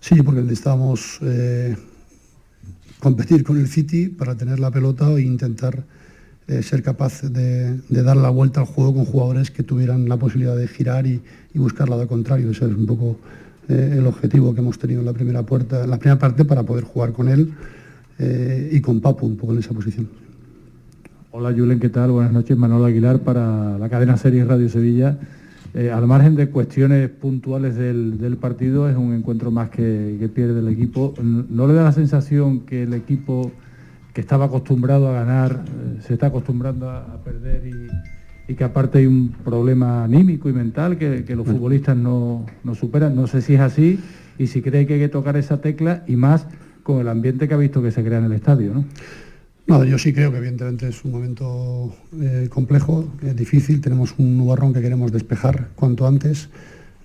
Sí, porque necesitábamos eh, competir con el City para tener la pelota e intentar eh, ser capaz de, dar la vuelta al juego con jugadores que tuvieran la posibilidad de girar y, buscar lado contrario. Ese es un poco eh, el objetivo que hemos tenido en la primera puerta, en la primera parte para poder jugar con él y con Papu un poco en esa posición. Hola Julen, ¿qué tal? Buenas noches. Manuel Aguilar para la cadena Series Radio Sevilla. Eh, al margen de cuestiones puntuales del, partido, es un encuentro más que, pierde el equipo. ¿No le da la sensación que el equipo que estaba acostumbrado a ganar eh, se está acostumbrando a, perder y, que aparte hay un problema anímico y mental que, los futbolistas no, no, superan? No sé si es así y si cree que hay que tocar esa tecla y más con el ambiente que ha visto que se crea en el estadio. ¿no? Yo sí creo que evidentemente es un momento eh, complejo, difícil, tenemos un nubarrón que queremos despejar cuanto antes.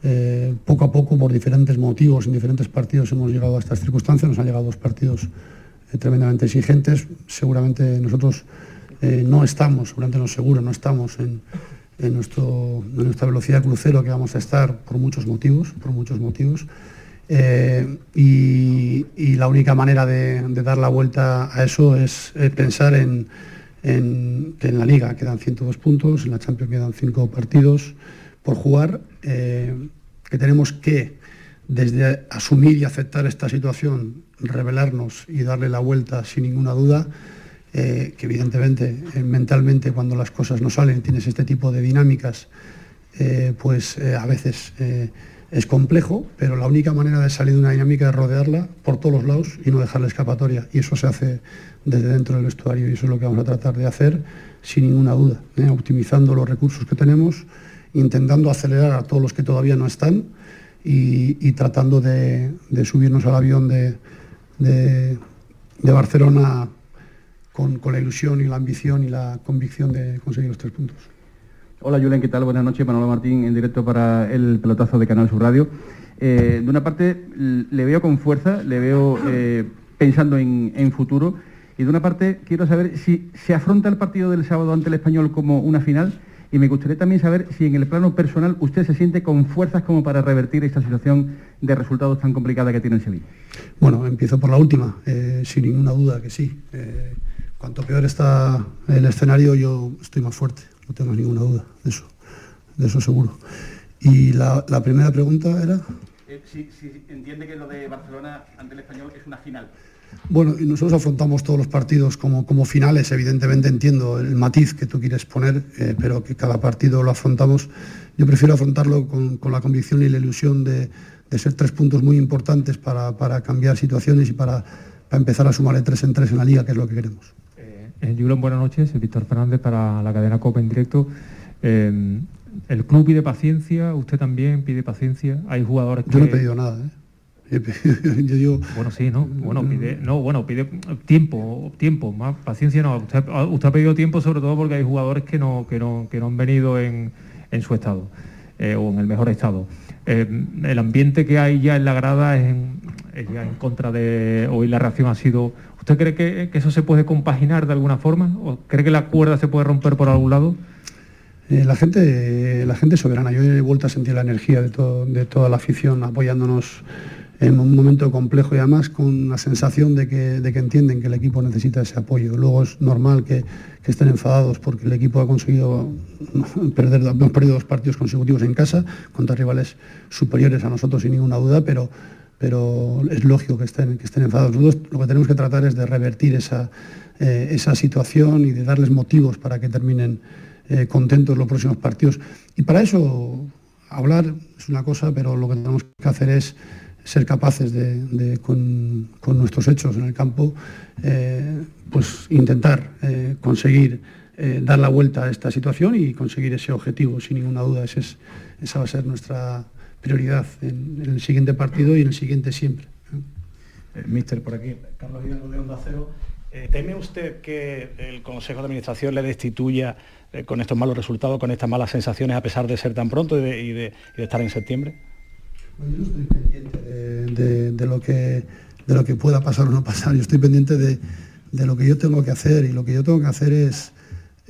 Eh, poco a poco, por diferentes motivos, en diferentes partidos hemos llegado a estas circunstancias, nos han llegado dos partidos eh, tremendamente exigentes. Seguramente nosotros no estamos, seguramente no seguro, no estamos en, nuestro, en nuestra velocidad crucero que vamos a estar por muchos motivos, por muchos motivos. Eh, y, la única manera de, dar la vuelta a eso es pensar en, que en la liga quedan 102 puntos, en la Champions quedan 5 partidos por jugar, eh, que tenemos que desde asumir y aceptar esta situación, revelarnos y darle la vuelta sin ninguna duda, eh, que evidentemente mentalmente cuando las cosas no salen, tienes este tipo de dinámicas, pues a veces es complejo, pero la única manera de salir de una dinámica es rodearla por todos los lados y no dejarla escapatoria. Y eso se hace desde dentro del vestuario y eso es lo que vamos a tratar de hacer sin ninguna duda, ¿eh? optimizando los recursos que tenemos, intentando acelerar a todos los que todavía no están y, tratando de, subirnos al avión de, Barcelona con, con la ilusión y la ambición y la convicción de conseguir los tres puntos. Hola Julen, ¿qué tal? Buenas noches, Manolo Martín en directo para el pelotazo de Canal Sur Radio. Eh, de una parte le veo con fuerza, le veo eh, pensando en, en, futuro y de una parte quiero saber si se afronta el partido del sábado ante el español como una final y me gustaría también saber si en el plano personal usted se siente con fuerzas como para revertir esta situación de resultados tan complicada que tiene el Sevilla. Bueno, empiezo por la última, eh, sin ninguna duda que sí. cuanto peor está el escenario, yo estoy más fuerte, no tengo ninguna duda de eso, de eso seguro. Y la, la primera pregunta era... Eh, si, entiende que lo de Barcelona ante el español es una final. Bueno, y nosotros afrontamos todos los partidos como, como finales, evidentemente entiendo el matiz que tú quieres poner, eh, pero que cada partido lo afrontamos. Yo prefiero afrontarlo con, con la convicción y la ilusión de, de ser tres puntos muy importantes para, para cambiar situaciones y para, para, empezar a sumarle tres en tres en la liga, que es lo que queremos. Julen, buenas noches. Víctor Fernández para la cadena Copa en directo. Eh, el club pide paciencia, usted también pide paciencia. Hay jugadores que... Yo no he pedido nada, ¿eh? yo digo... Bueno, sí, ¿no? Bueno, pide, no, bueno, pide tiempo, tiempo, más paciencia no. Usted, ha pedido tiempo sobre todo porque hay jugadores que no, que no, que no han venido en, en su estado eh, o en el mejor estado. Eh, el ambiente que hay ya en la grada es, en, es, ya en contra de... Hoy la reacción ha sido... ¿Usted cree que, que eso se puede compaginar de alguna forma? ¿O cree que la cuerda se puede romper por algún lado? Eh, la gente la gente soberana. Yo he vuelto a sentir la energía de, toda la afición apoyándonos en un momento complejo y además con la sensación de que, de que entienden que el equipo necesita ese apoyo. Luego es normal que, estén enfadados porque el equipo ha conseguido perder, dos partidos consecutivos en casa contra rivales superiores a nosotros sin ninguna duda, pero, pero es lógico que estén, que estén enfadados. Lo que tenemos que tratar es de revertir esa, eh, esa situación y de darles motivos para que terminen eh, contentos los próximos partidos. Y para eso hablar es una cosa, pero lo que tenemos que hacer es ser capaces de, con, con, nuestros hechos en el campo, eh, pues intentar conseguir dar la vuelta a esta situación y conseguir ese objetivo, sin ninguna duda. Ese es, esa va a ser nuestra prioridad en, en, el siguiente partido y en el siguiente siempre. Mister, por aquí, Carlos Hidalgo de Onda Cero. ¿Teme usted que el Consejo de Administración le destituya eh, con estos malos resultados, con estas malas sensaciones, a pesar de ser tan pronto y de, y de, y de estar en septiembre? Bueno, yo no estoy pendiente de, de, lo que, de lo que pueda pasar o no pasar, yo estoy pendiente de, de lo que yo tengo que hacer y lo que yo tengo que hacer es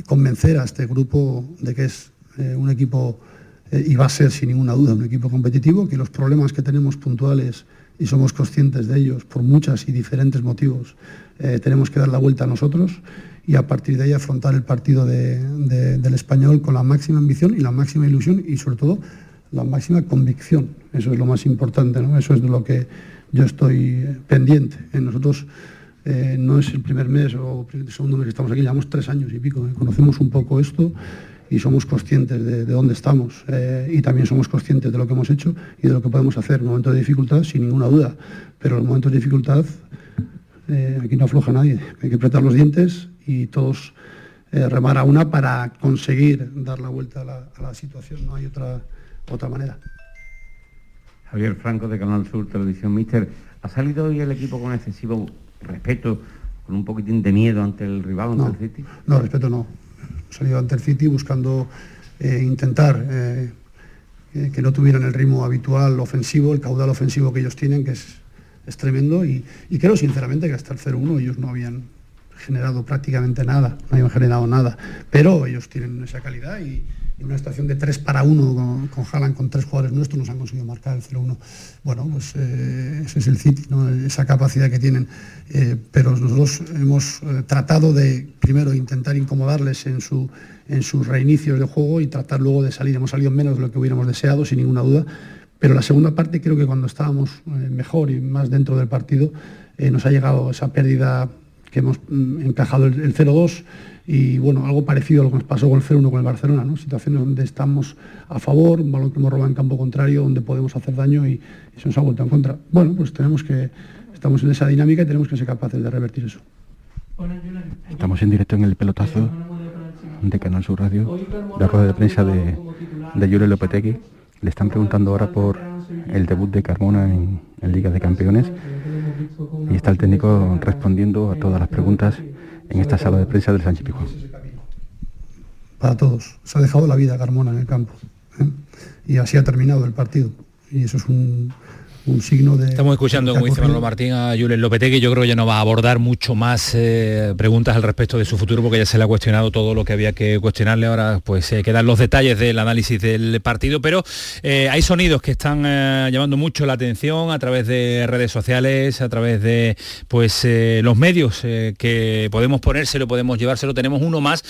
convencer a este grupo de que es eh, un equipo, eh, y va a ser sin ninguna duda un equipo competitivo, que los problemas que tenemos puntuales y somos conscientes de ellos por muchas y diferentes motivos, eh, tenemos que dar la vuelta a nosotros y a partir de ahí afrontar el partido de, de, del español con la máxima ambición y la máxima ilusión y sobre todo la máxima convicción. Eso es lo más importante, eso es de lo que yo estoy pendiente. En eh, nosotros eh, no es el primer mes o el segundo mes que estamos aquí, llevamos tres años y pico, conocemos un poco esto y somos conscientes de, de dónde estamos eh, y también somos conscientes de lo que hemos hecho y de lo que podemos hacer en momentos de dificultad, sin ninguna duda. Pero en momentos de dificultad eh, aquí no afloja nadie, hay que apretar los dientes y todos eh, remar a una para conseguir dar la vuelta a la, a la situación, no hay otra, otra manera. Javier Franco de Canal Sur Televisión, Mister, ¿ha salido hoy el equipo con excesivo respeto, con un poquitín de miedo ante el rival, ante no, el City? No, respeto no. Salido ante el City buscando eh, intentar eh, que no tuvieran el ritmo habitual ofensivo, el caudal ofensivo que ellos tienen, que es, es tremendo, y, y, creo sinceramente que hasta el 0-1 ellos no habían generado prácticamente nada, no habían generado nada, pero ellos tienen esa calidad y, en una situación de 3 para 1 con, con Haaland, con tres jugadores nuestros, nos han conseguido marcar el 0-1. Bueno, pues eh, ese es el City, ¿no? esa capacidad que tienen. Eh, pero nosotros hemos eh, tratado de, primero, intentar incomodarles en, su, en sus reinicios de juego y tratar luego de salir. Hemos salido menos de lo que hubiéramos deseado, sin ninguna duda. Pero la segunda parte creo que cuando estábamos mejor y más dentro del partido, nos ha llegado esa pérdida que hemos mm, encajado el, el 0-2 y bueno, algo parecido a lo que nos pasó con el 0-1 con el Barcelona, ¿no? situaciones donde estamos a favor, un balón que hemos robado en campo contrario, donde podemos hacer daño y, y se nos ha vuelto en contra. Bueno, pues tenemos que, estamos en esa dinámica y tenemos que ser capaces de revertir eso. Estamos en directo en el pelotazo de Canal Sur Radio, la rueda de prensa de, de Yuri Lopetegui. Le están preguntando ahora por el debut de Carmona en, en Liga de Campeones y está el técnico respondiendo a todas las preguntas en esta sala de prensa del Sánchez Pizjuán. para todos. Se ha dejado la vida Carmona en el campo. ¿eh? Y así ha terminado el partido. Y eso es un, un signo de... Estamos escuchando, como dice Manolo Martín, a Julen Lopetegui. Yo creo que ya no va a abordar mucho más eh, preguntas al respecto de su futuro porque ya se le ha cuestionado todo lo que había que cuestionarle. Ahora pues eh, quedan los detalles del análisis del partido, pero eh, hay sonidos que están llamando mucho la atención a través de redes sociales, a través de pues los medios que podemos ponérselo, podemos llevárselo. Tenemos uno más.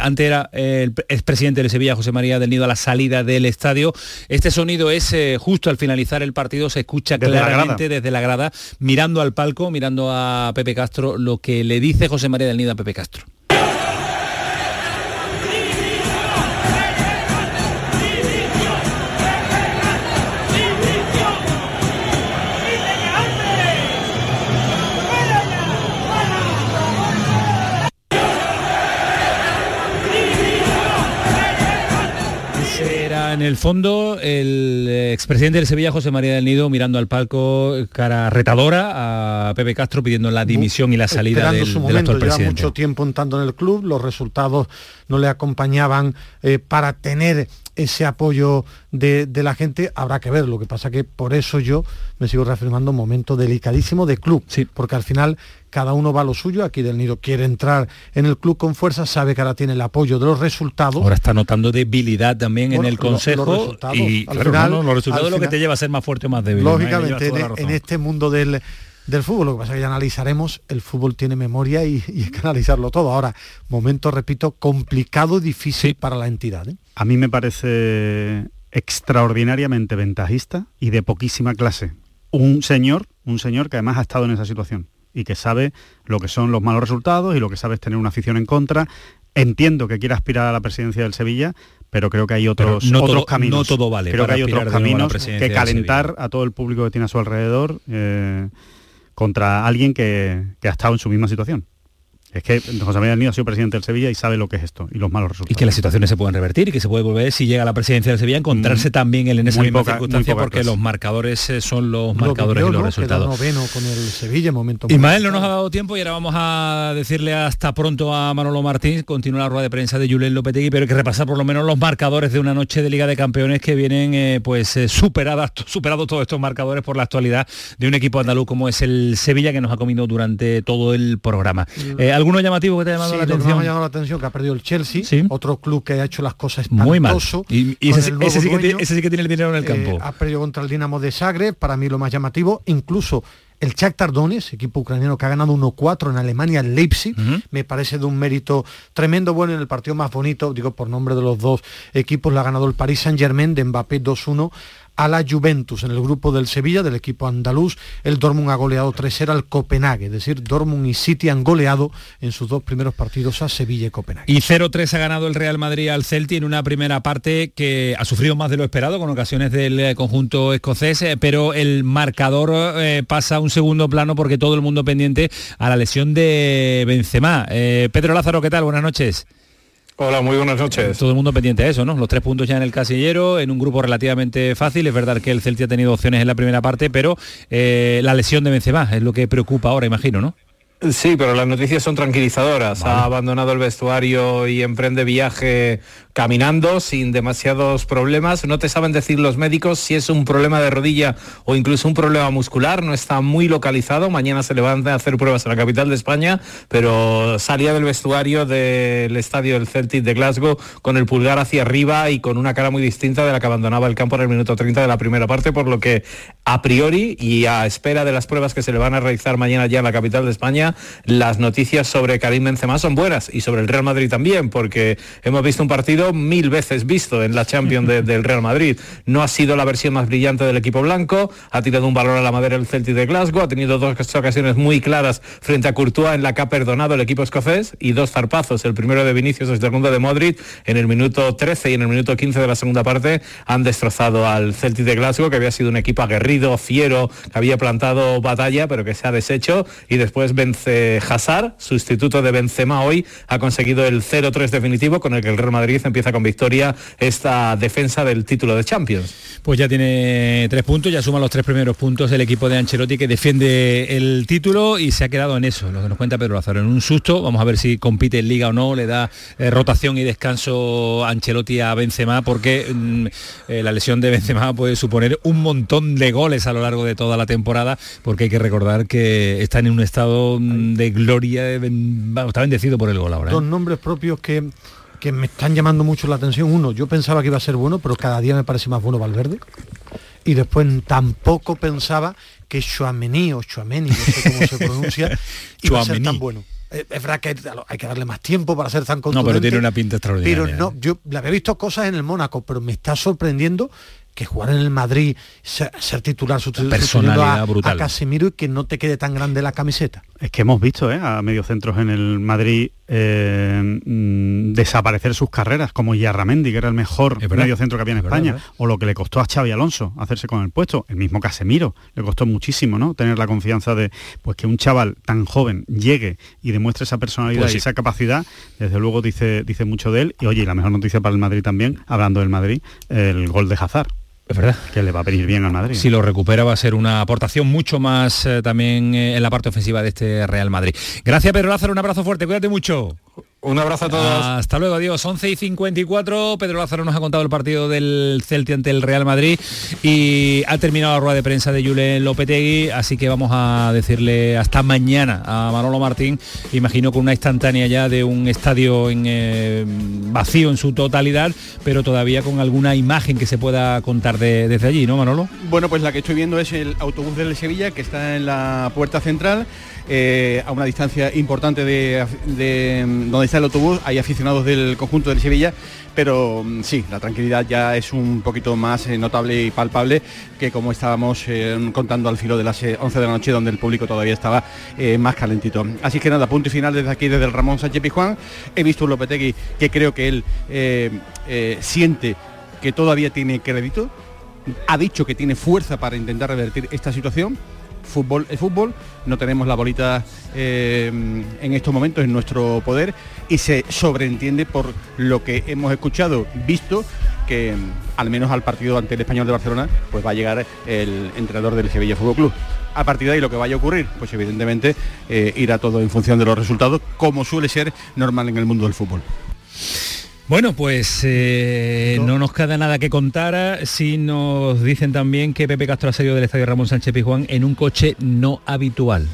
Antes era el expresidente de Sevilla, José María del Nido, a la salida del estadio. Este sonido es justo al finalizar el partido, se escucha Desde claramente desde la grada, mirando al palco, mirando a Pepe Castro, lo que le dice José María del Nido a Pepe Castro. En el fondo el expresidente del Sevilla, José María del Nido, mirando al palco, cara retadora a Pepe Castro pidiendo la dimisión y la salida del, su del momento, actual lleva mucho tiempo entrando en el club, los resultados no le acompañaban eh, para tener ese apoyo de, de la gente, habrá que ver. Lo que pasa que por eso yo me sigo reafirmando un momento delicadísimo de club, porque al final cada uno va a lo suyo, aquí del Nido quiere entrar en el club con fuerza, sabe que ahora tiene el apoyo de los resultados. Ahora está notando debilidad también Bueno, en el los consejo resultados, y al claro, final- no, no, los resultados es lo que final- te lleva a ser más fuerte o más débil. Lógicamente, en, en este mundo del, del fútbol, lo que pasa es que ya analizaremos, el fútbol tiene memoria y, y hay que analizarlo todo. Ahora, momento, repito, complicado, difícil para la entidad. ¿eh? A mí me parece extraordinariamente ventajista y de poquísima clase. Un señor, un señor que además ha estado en esa situación y que sabe lo que son los malos resultados y lo que sabe es tener una afición en contra. Entiendo que quiere aspirar a la presidencia del Sevilla, pero creo que hay otros, no otros todo- caminos. no todo vale Creo que hay otros caminos que calentar a todo el público que tiene a su alrededor eh, contra alguien que, que ha estado en su misma situación. Es que José María del Nido ha sido presidente del Sevilla y sabe lo que es esto y los malos resultados. y que las situaciones se pueden revertir y que se puede volver si llega a la presidencia del Sevilla a encontrarse Mm, también él en esa muy misma poca- circunstancia porque clase. los marcadores eh, son los Lo marcadores y los ¿no? Resultados. noveno con el Sevilla, momento muy Ismael, no nos ha dado tiempo y ahora vamos a decirle hasta pronto a Manolo Martín, continúa la rueda de prensa de Julen Lopetegui, pero hay que repasar por lo menos los marcadores de una noche de Liga de Campeones que vienen eh, pues eh, superadas, superados todos estos marcadores por la actualidad de un equipo andaluz como es el Sevilla que nos ha comido durante todo el programa. Eh, ¿Alguno llamativo que te ha llamado Sí, la lo que atención? me ha llamado la atención que ha perdido el Chelsea, otro club que ha hecho las cosas Muy mal. Y, ese, sí que dueño. tiene, ese sí que tiene el dinero en el Eh, campo. ha perdido contra el Dinamo de Zagreb, para mí lo más llamativo, incluso el Shakhtar Donetsk, equipo ucraniano que ha ganado 1-4 en Alemania, el Leipzig, me parece de un mérito tremendo, bueno, en el partido más bonito, digo por nombre de los dos equipos, la ha ganado el Paris Saint-Germain de Mbappé 2-1 a la Juventus en el grupo del Sevilla, del equipo andaluz, el Dortmund ha goleado 3-0 al Copenhague, es decir, Dortmund y City han goleado en sus dos primeros partidos a Sevilla y Copenhague. Y 0-3 ha ganado el Real Madrid al Celtic en una primera parte que ha sufrido más de lo esperado con ocasiones del eh, conjunto escocés, eh, pero el marcador eh, pasa a un segundo plano porque todo el mundo pendiente a la lesión de Benzema. Pedro Lázaro, ¿qué tal? Buenas noches. Hola, muy buenas noches. Todo el mundo pendiente a eso, ¿no? Los tres puntos ya en el casillero, en un grupo relativamente fácil. Es verdad que el Celtic ha tenido opciones en la primera parte, pero eh, la lesión de Benzema es lo que preocupa ahora, imagino, ¿no? Sí, pero las noticias son tranquilizadoras. Ha abandonado el vestuario y emprende viaje caminando sin demasiados problemas. No te saben decir los médicos si es un problema de rodilla o incluso un problema muscular. No está muy localizado. Mañana se le van a hacer pruebas en la capital de España, pero salía del vestuario del estadio del Celtic de Glasgow con el pulgar hacia arriba y con una cara muy distinta de la que abandonaba el campo en el minuto 30 de la primera parte, por lo que a priori y a espera de las pruebas que se le van a realizar mañana ya en la capital de España, las noticias sobre Karim Benzema son buenas y sobre el Real Madrid también, porque hemos visto un partido mil veces visto en la Champions de- del Real Madrid. No ha sido la versión más brillante del equipo blanco, ha tirado un valor a la madera el Celtic de Glasgow, ha tenido dos ocasiones muy claras frente a Courtois en la que ha perdonado el equipo escocés y dos zarpazos, el primero de Vinicius, el segundo de Modric, en el minuto 13 y en el minuto 15 de la segunda parte han destrozado al Celtic de Glasgow, que había sido un equipo aguerrido fiero, que había plantado batalla, pero que se ha deshecho. Y después vence Hazard, sustituto de Benzema hoy, ha conseguido el 0-3 definitivo con el que el Real Madrid empieza con victoria esta defensa del título de Champions. Pues ya tiene tres puntos, ya suma los tres primeros puntos el equipo de Ancelotti que defiende el título y se ha quedado en eso, lo que nos cuenta Pedro Lázaro, en un susto. Vamos a ver si compite en Liga o no, le da eh, rotación y descanso Ancelotti a Benzema porque mm, eh, la lesión de Benzema puede suponer un montón de goles a lo largo de toda la temporada porque hay que recordar que está en un estado de gloria, está bendecido por el gol ahora. ¿eh? Dos nombres propios que, que me están llamando mucho la atención. Uno, yo pensaba que iba a ser bueno, pero cada día me parece más bueno Valverde. Y después tampoco pensaba que Chouameni o Chouameni, no sé cómo se pronuncia, iba a ser tan bueno. Eh, Es verdad que hay que darle más tiempo para ser tan No, contundente. pero tiene una pinta extraordinaria. Pero no, yo le había visto cosas en el Mónaco, pero me está sorprendiendo que jugar en el Madrid, ser, ser titular sustitu- sustituyendo a, personalidad brutal. a Casemiro y que no te quede tan grande la camiseta. Es que hemos visto ¿eh? a mediocentros en el Madrid eh, mm, desaparecer sus carreras, como Yarramendi, que era el mejor mediocentro que había en Es España, verdad. o lo que le costó a Xavi Alonso hacerse con el puesto, el mismo Casemiro, le costó muchísimo, ¿no? Tener la confianza de pues que un chaval tan joven llegue y demuestre esa personalidad Pues sí. y esa capacidad, desde luego dice, dice mucho de él. Y oye, y la mejor noticia para el Madrid también, hablando del Madrid, el gol de Hazard. Es verdad. Que le va a venir bien al Madrid. Si lo recupera va a ser una aportación mucho más eh, también eh, en la parte ofensiva de este Real Madrid. Gracias Pedro Lázaro, un abrazo fuerte, cuídate mucho. Un abrazo a todos. Hasta luego, adiós. 11 y 54. Pedro Lázaro nos ha contado el partido del Celti ante el Real Madrid y ha terminado la rueda de prensa de Julen Lopetegui, así que vamos a decirle hasta mañana a Manolo Martín, imagino con una instantánea ya de un estadio en, eh, vacío en su totalidad, pero todavía con alguna imagen que se pueda contar de- desde allí, ¿no, Manolo? Bueno, pues la que estoy viendo es el autobús del Sevilla, que está en la puerta central, eh, a una distancia importante de, de, donde está el autobús. Hay aficionados del conjunto del Sevilla, pero mm, sí, la tranquilidad ya es un poquito más eh, notable y palpable que como estábamos eh, contando al filo de las eh, 11 de la noche, donde el público todavía estaba más calentito. Así que nada, punto y final desde aquí, desde el Ramón Sánchez Pizjuán. He visto un Lopetegui que creo que él siente que todavía tiene crédito, ha dicho que tiene fuerza para intentar revertir esta situación. Fútbol es fútbol, no tenemos la bolita eh, en estos momentos en nuestro poder y se sobreentiende por lo que hemos escuchado, visto que al menos al partido ante el español de Barcelona pues va a llegar el entrenador del Sevilla Fútbol Club. A partir de ahí lo que vaya a ocurrir, pues evidentemente eh, irá todo en función de los resultados, como suele ser normal en el mundo del fútbol. Bueno, pues eh, no nos queda nada que contar si nos dicen también que Pepe Castro ha salido del estadio Ramón Sánchez Pizjuán en un coche no habitual.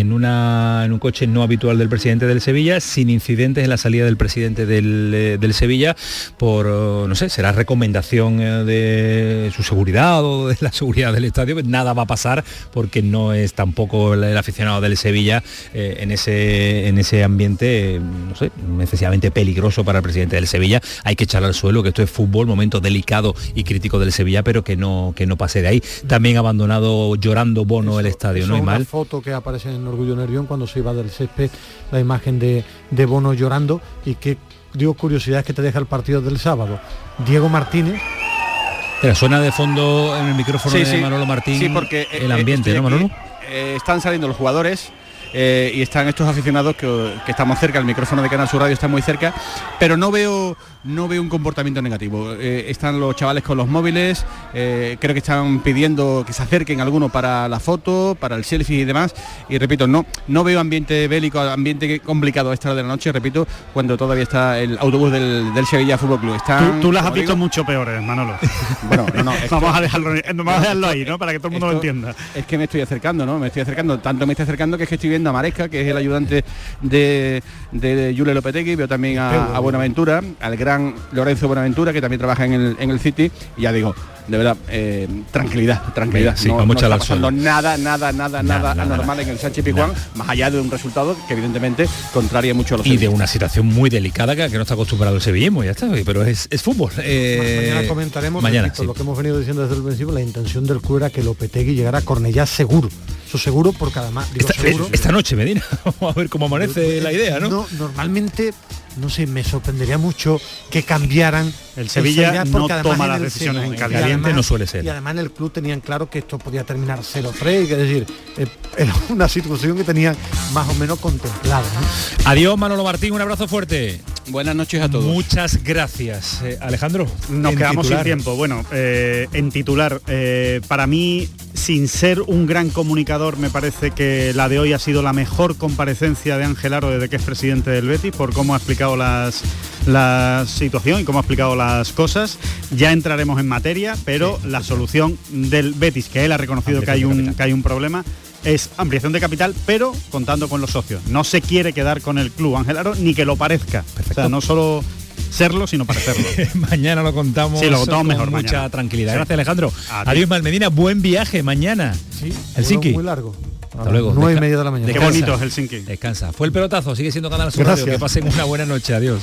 En, una, en un coche no habitual del presidente del Sevilla, sin incidentes en la salida del presidente del, eh, del Sevilla, por, eh, no sé, será recomendación eh, de su seguridad o de la seguridad del estadio, nada va a pasar porque no es tampoco el, el aficionado del Sevilla eh, en, ese, en ese ambiente, no sé, excesivamente peligroso para el presidente del Sevilla. Hay que echar al suelo, que esto es fútbol, momento delicado y crítico del Sevilla, pero que no, que no pase de ahí. También abandonado llorando Bono el estadio, no es hay una mal. foto que aparece en Orgullo Nervión cuando se iba del césped, la imagen de, de Bono llorando y qué digo curiosidad que te deja el partido del sábado. Diego Martínez. Pero suena de fondo en el micrófono de Manolo Martín Sí, porque el eh, ambiente, estoy ¿no, aquí, Manolo? eh, están saliendo los jugadores eh, y están estos aficionados que, que estamos cerca, el micrófono de Canal Sur Radio está muy cerca, pero no veo no veo un comportamiento negativo. Eh, están los chavales con los móviles, eh, creo que están pidiendo que se acerquen algunos para la foto, para el selfie y demás. Y repito, no, no veo ambiente bélico, ambiente complicado a esta hora de la noche, repito, cuando todavía está el autobús del, del Sevilla Fútbol Club. Están, Tú, tú las has visto digo, mucho peores, Manolo. Bueno, no, no, esto- vamos a dejarlo, vamos a dejarlo ahí, ¿no? Para que todo el mundo lo entienda. Es que me estoy acercando, ¿no? Me estoy acercando. Tanto me estoy acercando que es que estoy viendo a Maresca, que es el ayudante de, de Julio Lopetegui, veo también a, a Buenaventura, al gran Lorenzo Buenaventura, que también trabaja en el, en el City. Y ya digo, de verdad, eh, tranquilidad, tranquilidad. Sí, no, no está pasando nada, nada, nada, nada, nada, anormal en el Sánchez Pizjuán, más allá de un resultado que evidentemente contraria mucho a los Y de una situación muy delicada que, que no está acostumbrado el sevillismo, ya está, pero es, es fútbol. Eh, mañana comentaremos mañana, repito, sí. lo que hemos venido diciendo desde el principio, la intención del club era que Lopetegui llegara a Cornellá seguro. Seguro porque además, digo Esta, seguro, esta noche, Medina, vamos a ver cómo amanece la idea, ¿no? No, normalmente no sé, me sorprendería mucho que cambiaran el Sevilla no toma las decisiones en caliente, no suele ser. Y además en el club tenían claro que esto podía terminar 0-3, es decir, eh, era una situación que tenían más o menos contemplada. Adiós Manolo Martín, un abrazo fuerte. Buenas noches a todos. Muchas gracias. Eh, Alejandro. Nos quedamos sin tiempo. Bueno, eh, en titular, para mí, sin ser un gran comunicador, me parece que la de hoy ha sido la mejor comparecencia de Ángel Aro desde que es presidente del Betis, por cómo ha explicado las, la situación y cómo ha explicado la cosas. Ya entraremos en materia, pero la solución del Betis, que él ha reconocido que hay, un, que hay un problema, es ampliación de capital, pero contando con los socios. No se quiere quedar con el club Ángel Aro, ni que lo parezca. O sea, no solo serlo, sino parecerlo. mañana lo contamos. Sí, lo contamos mejor. Mucha tranquilidad. Gracias, Alejandro. Adiós, Malmedina. Buen viaje mañana. Sí, Helsinki. Muy largo. Hasta luego. Nueve y media de la mañana. Qué bonito Helsinki. Descansa. Fue el pelotazo. Sigue siendo Canal Sur Radio. Que pasen una buena noche. Adiós.